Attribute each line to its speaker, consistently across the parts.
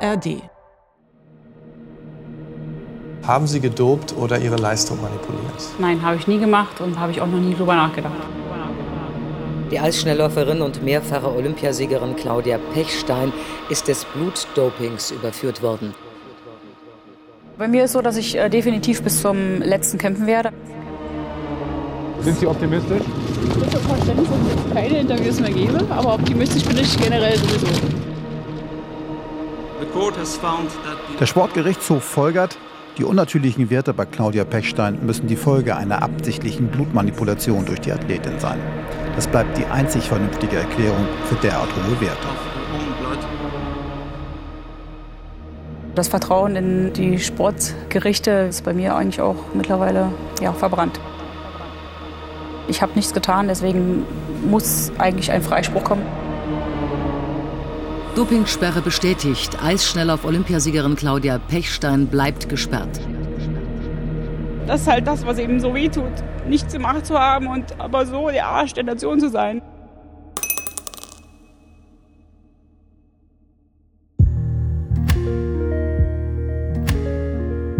Speaker 1: ARD.
Speaker 2: Haben Sie gedopt oder Ihre Leistung manipuliert?
Speaker 3: Nein, habe ich nie gemacht und habe ich auch noch nie drüber nachgedacht.
Speaker 4: Die Eisschnellläuferin und mehrfache Olympiasiegerin Claudia Pechstein ist des Blutdopings überführt worden.
Speaker 3: Bei mir ist so, dass ich äh, definitiv bis zum letzten kämpfen werde.
Speaker 5: Sind Sie optimistisch?
Speaker 3: Ich habe Verständnis, dass ich jetzt keine Interviews mehr gebe, aber optimistisch bin ich generell sowieso.
Speaker 6: Der Sportgerichtshof folgert, die unnatürlichen Werte bei Claudia Pechstein müssen die Folge einer absichtlichen Blutmanipulation durch die Athletin sein. Das bleibt die einzig vernünftige Erklärung für derart hohe Werte.
Speaker 3: Das Vertrauen in die Sportgerichte ist bei mir eigentlich auch mittlerweile ja, verbrannt. Ich habe nichts getan, deswegen muss eigentlich ein Freispruch kommen.
Speaker 4: Dopingsperre bestätigt. Eisschnelllauf-Olympiasiegerin Claudia Pechstein bleibt gesperrt.
Speaker 3: Das ist halt das, was eben so weh tut. Nichts gemacht zu haben und aber so der Arsch der Nation zu sein.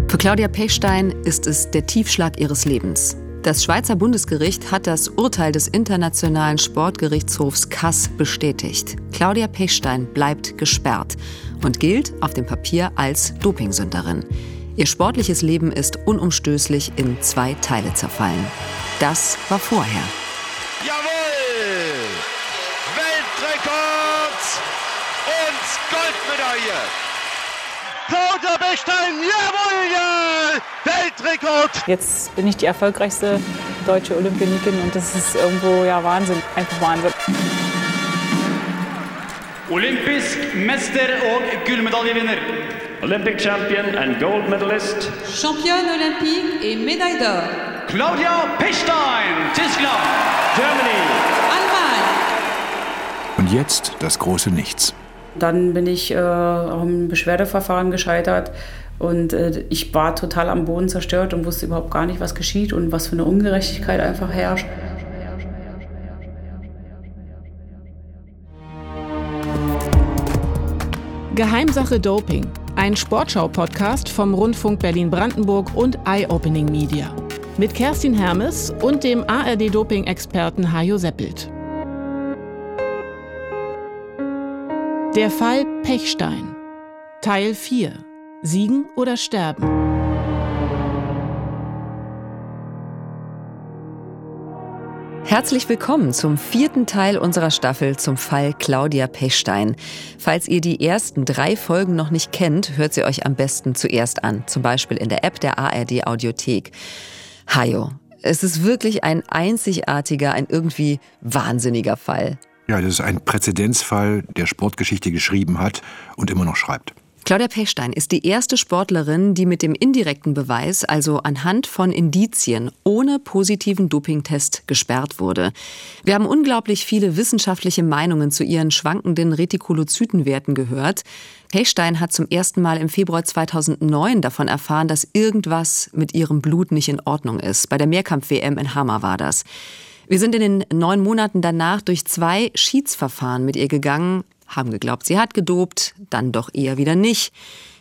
Speaker 4: Für Claudia Pechstein ist es der Tiefschlag ihres Lebens. Das Schweizer Bundesgericht hat das Urteil des Internationalen Sportgerichtshofs Kass bestätigt. Claudia Pechstein bleibt gesperrt und gilt auf dem Papier als Dopingsünderin. Ihr sportliches Leben ist unumstößlich in zwei Teile zerfallen. Das war vorher.
Speaker 7: Jawohl! Weltrekord und Goldmedaille! Claudia Bechstein, jawohl! Ja! Weltrekord!
Speaker 3: Jetzt bin ich die erfolgreichste deutsche Olympionikin und das ist irgendwo ja Wahnsinn, einfach Wahnsinn.
Speaker 8: Olympisk mester og gullmedaljevinner. Olympic champion and gold medalist.
Speaker 9: Championne olympique et médaille d'or.
Speaker 8: Claudia Pechstein, Tyskland. Germany.
Speaker 9: Allemagne.
Speaker 10: Und jetzt das große Nichts.
Speaker 3: Dann bin ich äh, am Beschwerdeverfahren gescheitert und äh, ich war total am Boden zerstört und wusste überhaupt gar nicht, was geschieht und was für eine Ungerechtigkeit einfach herrscht.
Speaker 1: Geheimsache Doping, ein Sportschau-Podcast vom Rundfunk Berlin-Brandenburg und Eye Opening Media. Mit Kerstin Hermes und dem ARD-Doping-Experten Hajo Seppelt. Der Fall Pechstein. Teil 4. Siegen oder sterben?
Speaker 4: Herzlich willkommen zum vierten Teil unserer Staffel zum Fall Claudia Pechstein. Falls ihr die ersten drei Folgen noch nicht kennt, hört sie euch am besten zuerst an, zum Beispiel in der App der ARD Audiothek. Hajo, es ist wirklich ein einzigartiger, ein irgendwie wahnsinniger Fall.
Speaker 10: Ja, das ist ein Präzedenzfall, der Sportgeschichte geschrieben hat und immer noch schreibt.
Speaker 4: Claudia Pechstein ist die erste Sportlerin, die mit dem indirekten Beweis, also anhand von Indizien, ohne positiven Dopingtest gesperrt wurde. Wir haben unglaublich viele wissenschaftliche Meinungen zu ihren schwankenden Retikulozytenwerten gehört. Pechstein hat zum ersten Mal im Februar 2009 davon erfahren, dass irgendwas mit ihrem Blut nicht in Ordnung ist. Bei der Mehrkampf-WM in Hammer war das. Wir sind in den neun Monaten danach durch zwei Schiedsverfahren mit ihr gegangen, haben geglaubt, sie hat gedopt, dann doch eher wieder nicht.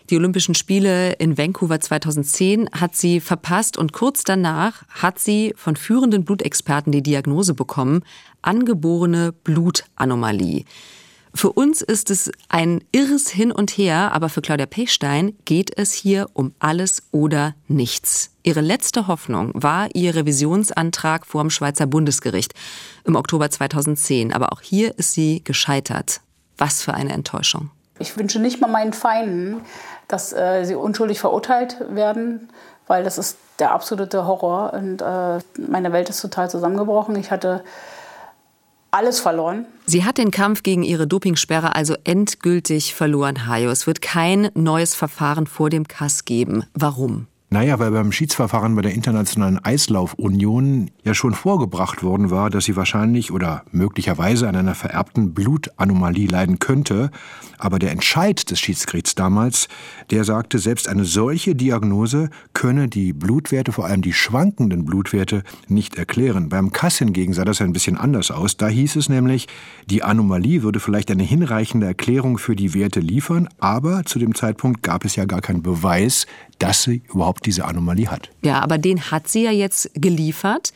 Speaker 4: Die Olympischen Spiele in Vancouver 2010 hat sie verpasst und kurz danach hat sie von führenden Blutexperten die Diagnose bekommen, angeborene Blutanomalie. Für uns ist es ein irres Hin und Her, aber für Claudia Pechstein geht es hier um alles oder nichts. Ihre letzte Hoffnung war ihr Revisionsantrag vor dem Schweizer Bundesgericht im Oktober 2010, aber auch hier ist sie gescheitert. Was für eine Enttäuschung.
Speaker 3: Ich wünsche nicht mal meinen Feinden, dass äh, sie unschuldig verurteilt werden, weil das ist der absolute Horror und äh, meine Welt ist total zusammengebrochen. Ich hatte alles verloren.
Speaker 4: Sie hat den Kampf gegen ihre Dopingsperre also endgültig verloren, Hajo. Es wird kein neues Verfahren vor dem Kass geben. Warum?
Speaker 10: Naja, weil beim Schiedsverfahren bei der Internationalen Eislaufunion ja schon vorgebracht worden war, dass sie wahrscheinlich oder möglicherweise an einer vererbten Blutanomalie leiden könnte. Aber der Entscheid des Schiedsgerichts damals, der sagte, selbst eine solche Diagnose könne die Blutwerte, vor allem die schwankenden Blutwerte, nicht erklären. Beim Kass hingegen sah das ein bisschen anders aus. Da hieß es nämlich, die Anomalie würde vielleicht eine hinreichende Erklärung für die Werte liefern, aber zu dem Zeitpunkt gab es ja gar keinen Beweis, dass sie überhaupt diese Anomalie hat.
Speaker 4: Ja, aber den hat sie ja jetzt geliefert.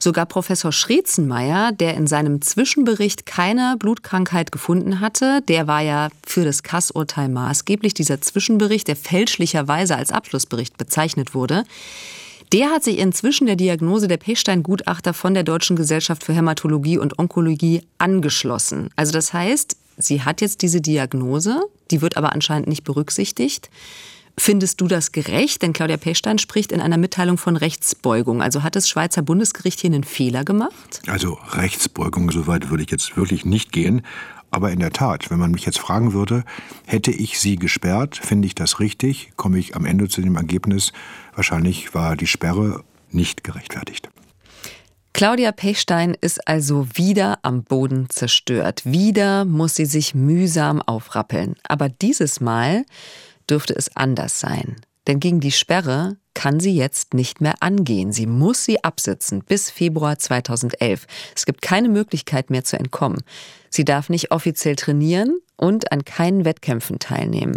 Speaker 4: Sogar Professor Schrezenmeier, der in seinem Zwischenbericht keine Blutkrankheit gefunden hatte, der war ja für das Kassurteil maßgeblich, dieser Zwischenbericht, der fälschlicherweise als Abschlussbericht bezeichnet wurde. Der hat sich inzwischen der Diagnose der Pechstein-Gutachter von der Deutschen Gesellschaft für Hämatologie und Onkologie angeschlossen. Also das heißt, sie hat jetzt diese Diagnose, die wird aber anscheinend nicht berücksichtigt. Findest du das gerecht? Denn Claudia Pechstein spricht in einer Mitteilung von Rechtsbeugung. Also hat das Schweizer Bundesgericht hier einen Fehler gemacht?
Speaker 10: Also Rechtsbeugung, soweit würde ich jetzt wirklich nicht gehen. Aber in der Tat, wenn man mich jetzt fragen würde, hätte ich sie gesperrt, finde ich das richtig, komme ich am Ende zu dem Ergebnis, wahrscheinlich war die Sperre nicht gerechtfertigt.
Speaker 4: Claudia Pechstein ist also wieder am Boden zerstört. Wieder muss sie sich mühsam aufrappeln. Aber dieses Mal dürfte es anders sein. Denn gegen die Sperre kann sie jetzt nicht mehr angehen. Sie muss sie absitzen bis Februar 2011. Es gibt keine Möglichkeit mehr zu entkommen. Sie darf nicht offiziell trainieren und an keinen Wettkämpfen teilnehmen.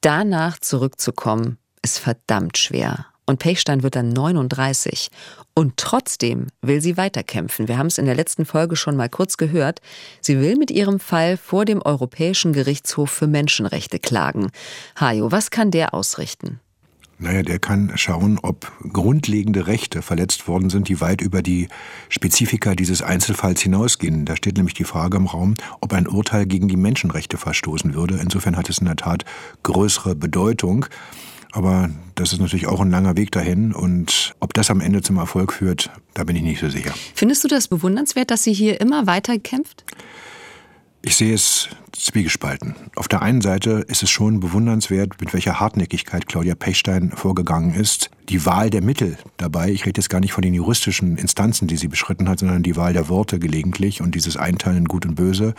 Speaker 4: Danach zurückzukommen, ist verdammt schwer. Und Pechstein wird dann 39. Und trotzdem will sie weiterkämpfen. Wir haben es in der letzten Folge schon mal kurz gehört. Sie will mit ihrem Fall vor dem Europäischen Gerichtshof für Menschenrechte klagen. Hajo, was kann der ausrichten?
Speaker 10: Naja, der kann schauen, ob grundlegende Rechte verletzt worden sind, die weit über die Spezifika dieses Einzelfalls hinausgehen. Da steht nämlich die Frage im Raum, ob ein Urteil gegen die Menschenrechte verstoßen würde. Insofern hat es in der Tat größere Bedeutung. Aber das ist natürlich auch ein langer Weg dahin. Und ob das am Ende zum Erfolg führt, da bin ich nicht so sicher.
Speaker 4: Findest du das bewundernswert, dass sie hier immer weiter kämpft?
Speaker 10: Ich sehe es zwiegespalten. Auf der einen Seite ist es schon bewundernswert, mit welcher Hartnäckigkeit Claudia Pechstein vorgegangen ist. Die Wahl der Mittel dabei, ich rede jetzt gar nicht von den juristischen Instanzen, die sie beschritten hat, sondern die Wahl der Worte gelegentlich und dieses Einteilen in Gut und Böse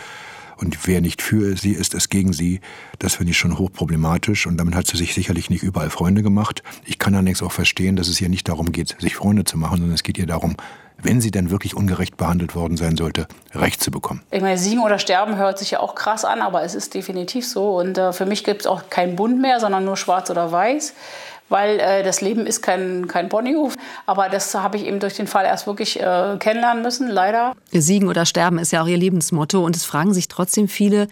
Speaker 10: und wer nicht für sie ist, ist gegen sie. Das finde ich schon hochproblematisch und damit hat sie sich sicherlich nicht überall Freunde gemacht. Ich kann allerdings auch verstehen, dass es ihr nicht darum geht, sich Freunde zu machen, sondern es geht ihr darum, wenn sie denn wirklich ungerecht behandelt worden sein sollte, Recht zu bekommen.
Speaker 3: Ich meine, siegen oder sterben hört sich ja auch krass an, aber es ist definitiv so. Und äh, für mich gibt es auch keinen Bund mehr, sondern nur schwarz oder weiß weil äh, das Leben ist kein, kein Ponyhof. Aber das habe ich eben durch den Fall erst wirklich äh, kennenlernen müssen, leider.
Speaker 4: Siegen oder sterben ist ja auch ihr Lebensmotto. Und es fragen sich trotzdem viele,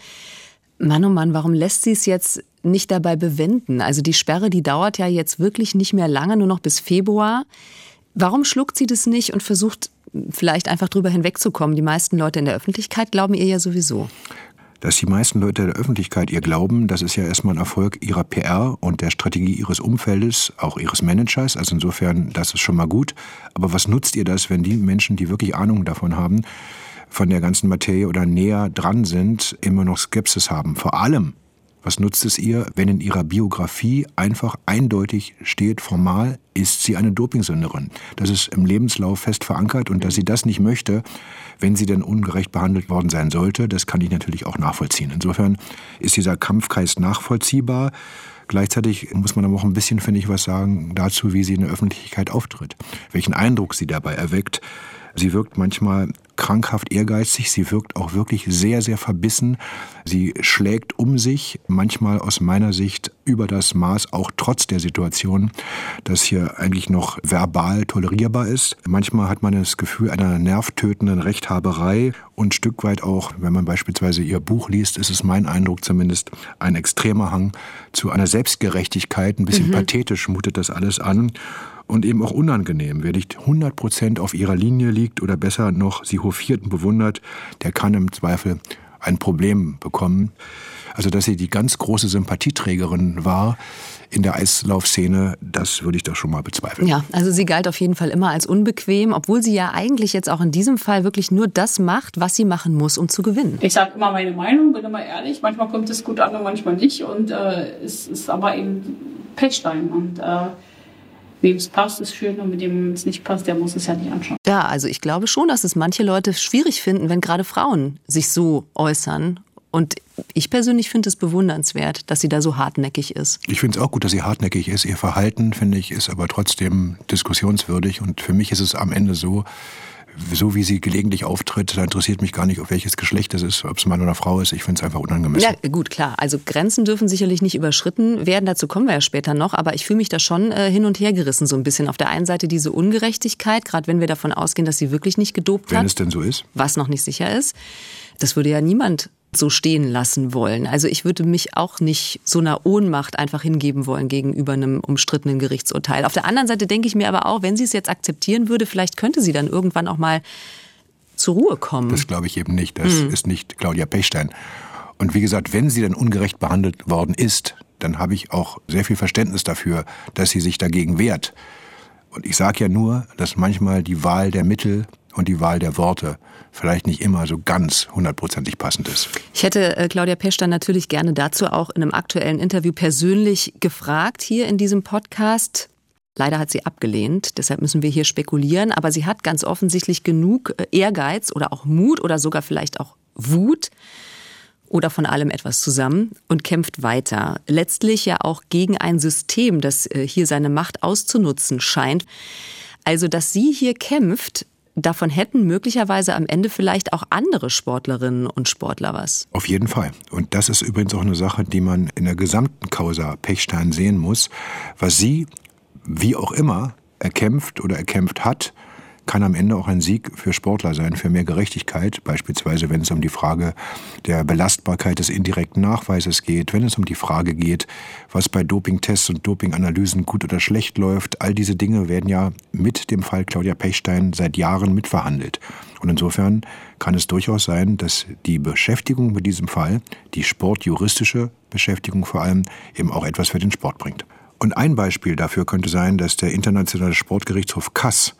Speaker 4: Mann, oh Mann, warum lässt sie es jetzt nicht dabei bewenden? Also die Sperre, die dauert ja jetzt wirklich nicht mehr lange, nur noch bis Februar. Warum schluckt sie das nicht und versucht vielleicht einfach drüber hinwegzukommen? Die meisten Leute in der Öffentlichkeit glauben ihr ja sowieso
Speaker 10: dass die meisten Leute der Öffentlichkeit ihr glauben, das ist ja erstmal ein Erfolg ihrer PR und der Strategie ihres Umfeldes, auch ihres Managers. Also insofern, das ist schon mal gut. Aber was nutzt ihr das, wenn die Menschen, die wirklich Ahnung davon haben, von der ganzen Materie oder näher dran sind, immer noch Skepsis haben? Vor allem, was nutzt es ihr, wenn in ihrer Biografie einfach eindeutig steht, formal ist sie eine Dopingsünderin? Das ist im Lebenslauf fest verankert und dass sie das nicht möchte, wenn sie denn ungerecht behandelt worden sein sollte, das kann ich natürlich auch nachvollziehen. Insofern ist dieser Kampfkreis nachvollziehbar. Gleichzeitig muss man aber auch ein bisschen, finde ich, was sagen dazu, wie sie in der Öffentlichkeit auftritt, welchen Eindruck sie dabei erweckt. Sie wirkt manchmal krankhaft ehrgeizig, sie wirkt auch wirklich sehr, sehr verbissen. Sie schlägt um sich, manchmal aus meiner Sicht über das Maß, auch trotz der Situation, dass hier eigentlich noch verbal tolerierbar ist. Manchmal hat man das Gefühl einer nervtötenden Rechthaberei und ein Stück weit auch, wenn man beispielsweise ihr Buch liest, ist es mein Eindruck zumindest, ein extremer Hang zu einer Selbstgerechtigkeit. Ein bisschen mhm. pathetisch mutet das alles an und eben auch unangenehm. Wer nicht 100 Prozent auf ihrer Linie liegt oder besser noch sie hofiert und bewundert, der kann im Zweifel ein Problem bekommen. Also, dass sie die ganz große Sympathieträgerin war in der Eislaufszene, das würde ich doch schon mal bezweifeln.
Speaker 4: Ja, also sie galt auf jeden Fall immer als unbequem, obwohl sie ja eigentlich jetzt auch in diesem Fall wirklich nur das macht, was sie machen muss, um zu gewinnen.
Speaker 3: Ich sage immer meine Meinung, bin immer ehrlich. Manchmal kommt es gut an und manchmal nicht. Und äh, es ist aber eben Pechstein. Und äh, wem es passt, ist schön und mit dem es nicht passt, der muss es ja nicht anschauen.
Speaker 4: Ja, also ich glaube schon, dass es manche Leute schwierig finden, wenn gerade Frauen sich so äußern. Und ich persönlich finde es bewundernswert, dass sie da so hartnäckig ist.
Speaker 10: Ich finde es auch gut, dass sie hartnäckig ist. Ihr Verhalten, finde ich, ist aber trotzdem diskussionswürdig. Und für mich ist es am Ende so, so wie sie gelegentlich auftritt, da interessiert mich gar nicht, auf welches Geschlecht es ist, ob es Mann oder Frau ist. Ich finde es einfach unangemessen.
Speaker 4: Ja, gut, klar. Also Grenzen dürfen sicherlich nicht überschritten werden. Dazu kommen wir ja später noch. Aber ich fühle mich da schon äh, hin und her gerissen so ein bisschen. Auf der einen Seite diese Ungerechtigkeit, gerade wenn wir davon ausgehen, dass sie wirklich nicht gedopt
Speaker 10: wenn
Speaker 4: hat.
Speaker 10: Wenn es denn so ist.
Speaker 4: Was noch nicht sicher ist. Das würde ja niemand so stehen lassen wollen. Also ich würde mich auch nicht so einer Ohnmacht einfach hingeben wollen gegenüber einem umstrittenen Gerichtsurteil. Auf der anderen Seite denke ich mir aber auch, wenn sie es jetzt akzeptieren würde, vielleicht könnte sie dann irgendwann auch mal zur Ruhe kommen.
Speaker 10: Das glaube ich eben nicht. Das mhm. ist nicht Claudia Pechstein. Und wie gesagt, wenn sie dann ungerecht behandelt worden ist, dann habe ich auch sehr viel Verständnis dafür, dass sie sich dagegen wehrt. Und ich sage ja nur, dass manchmal die Wahl der Mittel und die Wahl der Worte vielleicht nicht immer so ganz hundertprozentig passend ist.
Speaker 4: Ich hätte äh, Claudia Peschter natürlich gerne dazu auch in einem aktuellen Interview persönlich gefragt hier in diesem Podcast. Leider hat sie abgelehnt, deshalb müssen wir hier spekulieren, aber sie hat ganz offensichtlich genug äh, Ehrgeiz oder auch Mut oder sogar vielleicht auch Wut oder von allem etwas zusammen und kämpft weiter. Letztlich ja auch gegen ein System, das äh, hier seine Macht auszunutzen scheint. Also, dass sie hier kämpft, davon hätten möglicherweise am Ende vielleicht auch andere Sportlerinnen und Sportler was.
Speaker 10: Auf jeden Fall. Und das ist übrigens auch eine Sache, die man in der gesamten Causa Pechstein sehen muss, was sie, wie auch immer, erkämpft oder erkämpft hat, kann am Ende auch ein Sieg für Sportler sein, für mehr Gerechtigkeit, beispielsweise wenn es um die Frage der Belastbarkeit des indirekten Nachweises geht, wenn es um die Frage geht, was bei Dopingtests und Dopinganalysen gut oder schlecht läuft. All diese Dinge werden ja mit dem Fall Claudia Pechstein seit Jahren mitverhandelt. Und insofern kann es durchaus sein, dass die Beschäftigung mit diesem Fall, die sportjuristische Beschäftigung vor allem, eben auch etwas für den Sport bringt. Und ein Beispiel dafür könnte sein, dass der Internationale Sportgerichtshof Kass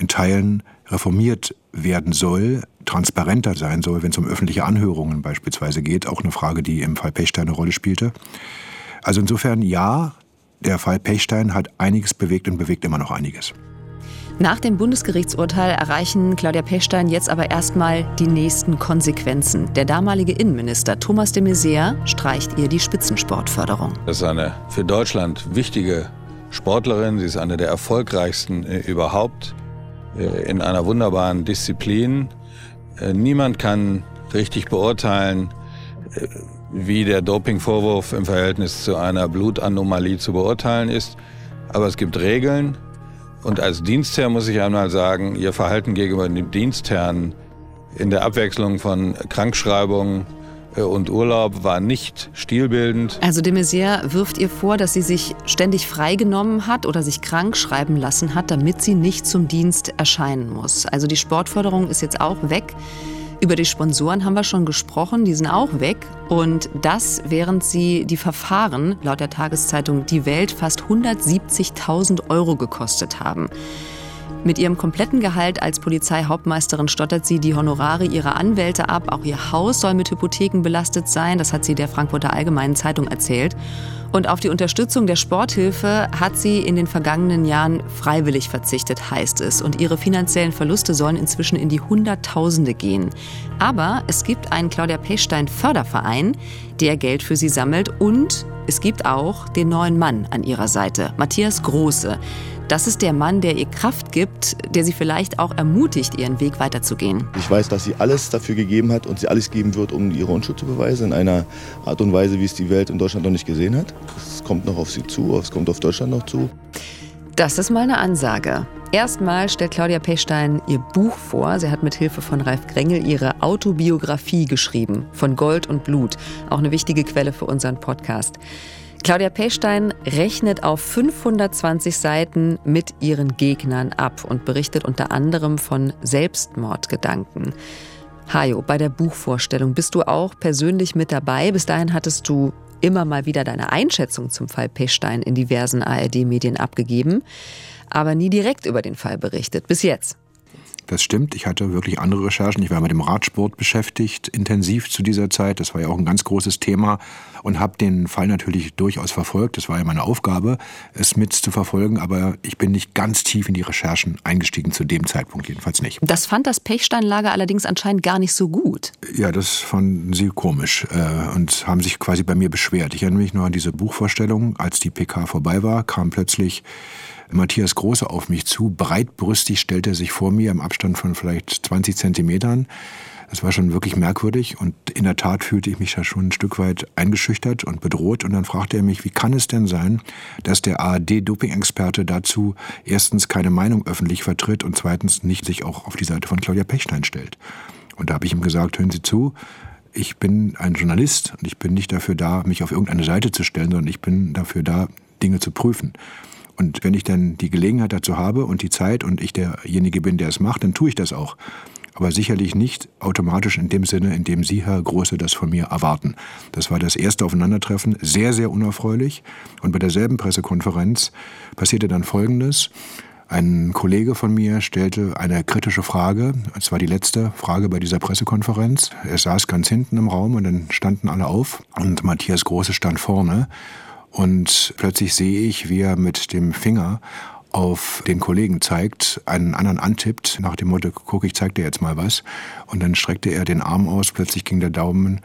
Speaker 10: in Teilen reformiert werden soll, transparenter sein soll, wenn es um öffentliche Anhörungen beispielsweise geht. Auch eine Frage, die im Fall Pechstein eine Rolle spielte. Also insofern ja, der Fall Pechstein hat einiges bewegt und bewegt immer noch einiges.
Speaker 4: Nach dem Bundesgerichtsurteil erreichen Claudia Pechstein jetzt aber erstmal die nächsten Konsequenzen. Der damalige Innenminister Thomas de Maizière streicht ihr die Spitzensportförderung.
Speaker 11: Das ist eine für Deutschland wichtige Sportlerin. Sie ist eine der erfolgreichsten äh, überhaupt. Äh, in einer wunderbaren Disziplin. Äh, niemand kann richtig beurteilen, äh, wie der Dopingvorwurf im Verhältnis zu einer Blutanomalie zu beurteilen ist. Aber es gibt Regeln. Und als Dienstherr muss ich einmal sagen, Ihr Verhalten gegenüber dem Dienstherrn in der Abwechslung von Krankschreibungen und Urlaub war nicht stilbildend.
Speaker 4: Also de Maizière wirft ihr vor, dass sie sich ständig freigenommen hat oder sich krank schreiben lassen hat, damit sie nicht zum Dienst erscheinen muss. Also die Sportförderung ist jetzt auch weg. Über die Sponsoren haben wir schon gesprochen, die sind auch weg. Und das, während sie die Verfahren laut der Tageszeitung Die Welt fast 170.000 Euro gekostet haben. Mit ihrem kompletten Gehalt als Polizeihauptmeisterin stottert sie die Honorare ihrer Anwälte ab. Auch ihr Haus soll mit Hypotheken belastet sein. Das hat sie der Frankfurter Allgemeinen Zeitung erzählt. Und auf die Unterstützung der Sporthilfe hat sie in den vergangenen Jahren freiwillig verzichtet, heißt es. Und ihre finanziellen Verluste sollen inzwischen in die Hunderttausende gehen. Aber es gibt einen Claudia Pechstein Förderverein, der Geld für sie sammelt. Und es gibt auch den neuen Mann an ihrer Seite, Matthias Große. Das ist der Mann, der ihr Kraft gibt, der sie vielleicht auch ermutigt, ihren Weg weiterzugehen.
Speaker 12: Ich weiß, dass sie alles dafür gegeben hat und sie alles geben wird, um ihre Unschuld zu beweisen, in einer Art und Weise, wie es die Welt in Deutschland noch nicht gesehen hat. Es kommt noch auf sie zu, es kommt auf Deutschland noch zu.
Speaker 4: Das ist mal eine Ansage. Erstmal stellt Claudia Pechstein ihr Buch vor. Sie hat mit Hilfe von Ralf Grengel ihre Autobiografie geschrieben, von Gold und Blut. Auch eine wichtige Quelle für unseren Podcast. Claudia Pechstein rechnet auf 520 Seiten mit ihren Gegnern ab und berichtet unter anderem von Selbstmordgedanken. Hajo, bei der Buchvorstellung bist du auch persönlich mit dabei. Bis dahin hattest du immer mal wieder deine Einschätzung zum Fall Pechstein in diversen ARD-Medien abgegeben, aber nie direkt über den Fall berichtet. Bis jetzt.
Speaker 10: Das stimmt. Ich hatte wirklich andere Recherchen. Ich war mit dem Radsport beschäftigt, intensiv zu dieser Zeit. Das war ja auch ein ganz großes Thema und habe den Fall natürlich durchaus verfolgt. Das war ja meine Aufgabe, es mit zu verfolgen. Aber ich bin nicht ganz tief in die Recherchen eingestiegen, zu dem Zeitpunkt jedenfalls nicht.
Speaker 4: Das fand das Pechsteinlager allerdings anscheinend gar nicht so gut.
Speaker 10: Ja, das fanden sie komisch äh, und haben sich quasi bei mir beschwert. Ich erinnere mich nur an diese Buchvorstellung. Als die PK vorbei war, kam plötzlich Matthias Große auf mich zu. Breitbrüstig stellte er sich vor mir im Abstand von vielleicht 20 Zentimetern. Das war schon wirklich merkwürdig und in der Tat fühlte ich mich da schon ein Stück weit eingeschüchtert und bedroht. Und dann fragte er mich, wie kann es denn sein, dass der ARD-Doping-Experte dazu erstens keine Meinung öffentlich vertritt und zweitens nicht sich auch auf die Seite von Claudia Pechstein stellt. Und da habe ich ihm gesagt, hören Sie zu, ich bin ein Journalist und ich bin nicht dafür da, mich auf irgendeine Seite zu stellen, sondern ich bin dafür da, Dinge zu prüfen. Und wenn ich dann die Gelegenheit dazu habe und die Zeit und ich derjenige bin, der es macht, dann tue ich das auch. Aber sicherlich nicht automatisch in dem Sinne, in dem Sie, Herr Große, das von mir erwarten. Das war das erste Aufeinandertreffen, sehr, sehr unerfreulich. Und bei derselben Pressekonferenz passierte dann Folgendes. Ein Kollege von mir stellte eine kritische Frage. Es war die letzte Frage bei dieser Pressekonferenz. Er saß ganz hinten im Raum und dann standen alle auf und Matthias Große stand vorne und plötzlich sehe ich, wie er mit dem Finger auf den Kollegen zeigt, einen anderen antippt, nach dem Motto, guck, ich zeig dir jetzt mal was. Und dann streckte er den Arm aus, plötzlich ging der Daumen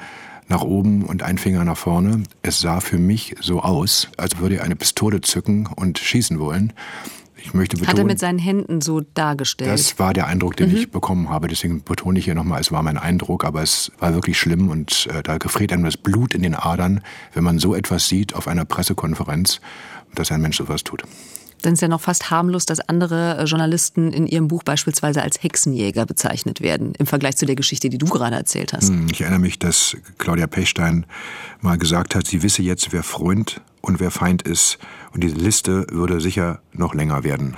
Speaker 10: nach oben und ein Finger nach vorne. Es sah für mich so aus, als würde er eine Pistole zücken und schießen wollen. Ich möchte betonen,
Speaker 4: Hat er mit seinen Händen so dargestellt?
Speaker 10: Das war der Eindruck, den mhm. ich bekommen habe. Deswegen betone ich hier nochmal, es war mein Eindruck, aber es war wirklich schlimm und äh, da gefriert einem das Blut in den Adern, wenn man so etwas sieht auf einer Pressekonferenz, dass ein Mensch sowas tut.
Speaker 4: Dann ist ja noch fast harmlos, dass andere äh, Journalisten in ihrem Buch beispielsweise als Hexenjäger bezeichnet werden, im Vergleich zu der Geschichte, die du gerade erzählt hast. Hm,
Speaker 10: ich erinnere mich, dass Claudia Pechstein mal gesagt hat, sie wisse jetzt, wer Freund und wer Feind ist. Und diese Liste würde sicher noch länger werden.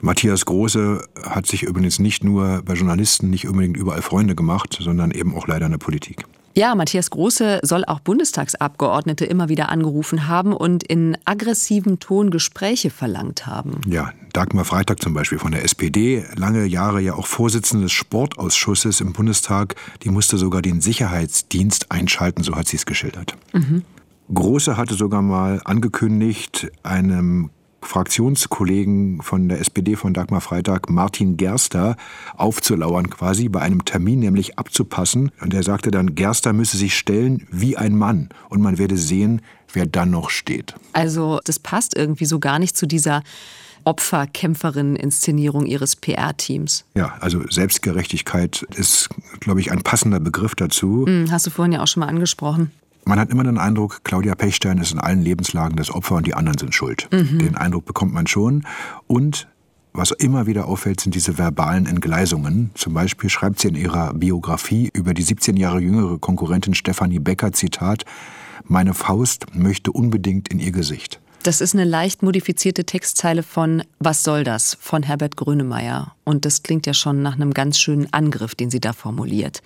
Speaker 10: Matthias Große hat sich übrigens nicht nur bei Journalisten nicht unbedingt überall Freunde gemacht, sondern eben auch leider in der Politik.
Speaker 4: Ja, Matthias Große soll auch Bundestagsabgeordnete immer wieder angerufen haben und in aggressivem Ton Gespräche verlangt haben.
Speaker 10: Ja, Dagmar Freitag zum Beispiel von der SPD, lange Jahre ja auch Vorsitzende des Sportausschusses im Bundestag, die musste sogar den Sicherheitsdienst einschalten, so hat sie es geschildert. Mhm. Große hatte sogar mal angekündigt, einem Fraktionskollegen von der SPD von Dagmar Freitag, Martin Gerster, aufzulauern quasi bei einem Termin, nämlich abzupassen. Und er sagte dann, Gerster müsse sich stellen wie ein Mann und man werde sehen, wer dann noch steht.
Speaker 4: Also das passt irgendwie so gar nicht zu dieser Opferkämpferin-Inszenierung ihres PR-Teams.
Speaker 10: Ja, also Selbstgerechtigkeit ist, glaube ich, ein passender Begriff dazu.
Speaker 4: Hm, hast du vorhin ja auch schon mal angesprochen.
Speaker 10: Man hat immer den Eindruck, Claudia Pechstein ist in allen Lebenslagen das Opfer und die anderen sind schuld. Mhm. Den Eindruck bekommt man schon. Und was immer wieder auffällt, sind diese verbalen Entgleisungen. Zum Beispiel schreibt sie in ihrer Biografie über die 17 Jahre jüngere Konkurrentin Stefanie Becker, Zitat, meine Faust möchte unbedingt in ihr Gesicht.
Speaker 4: Das ist eine leicht modifizierte Textzeile von Was soll das? von Herbert Grönemeyer. Und das klingt ja schon nach einem ganz schönen Angriff, den sie da formuliert.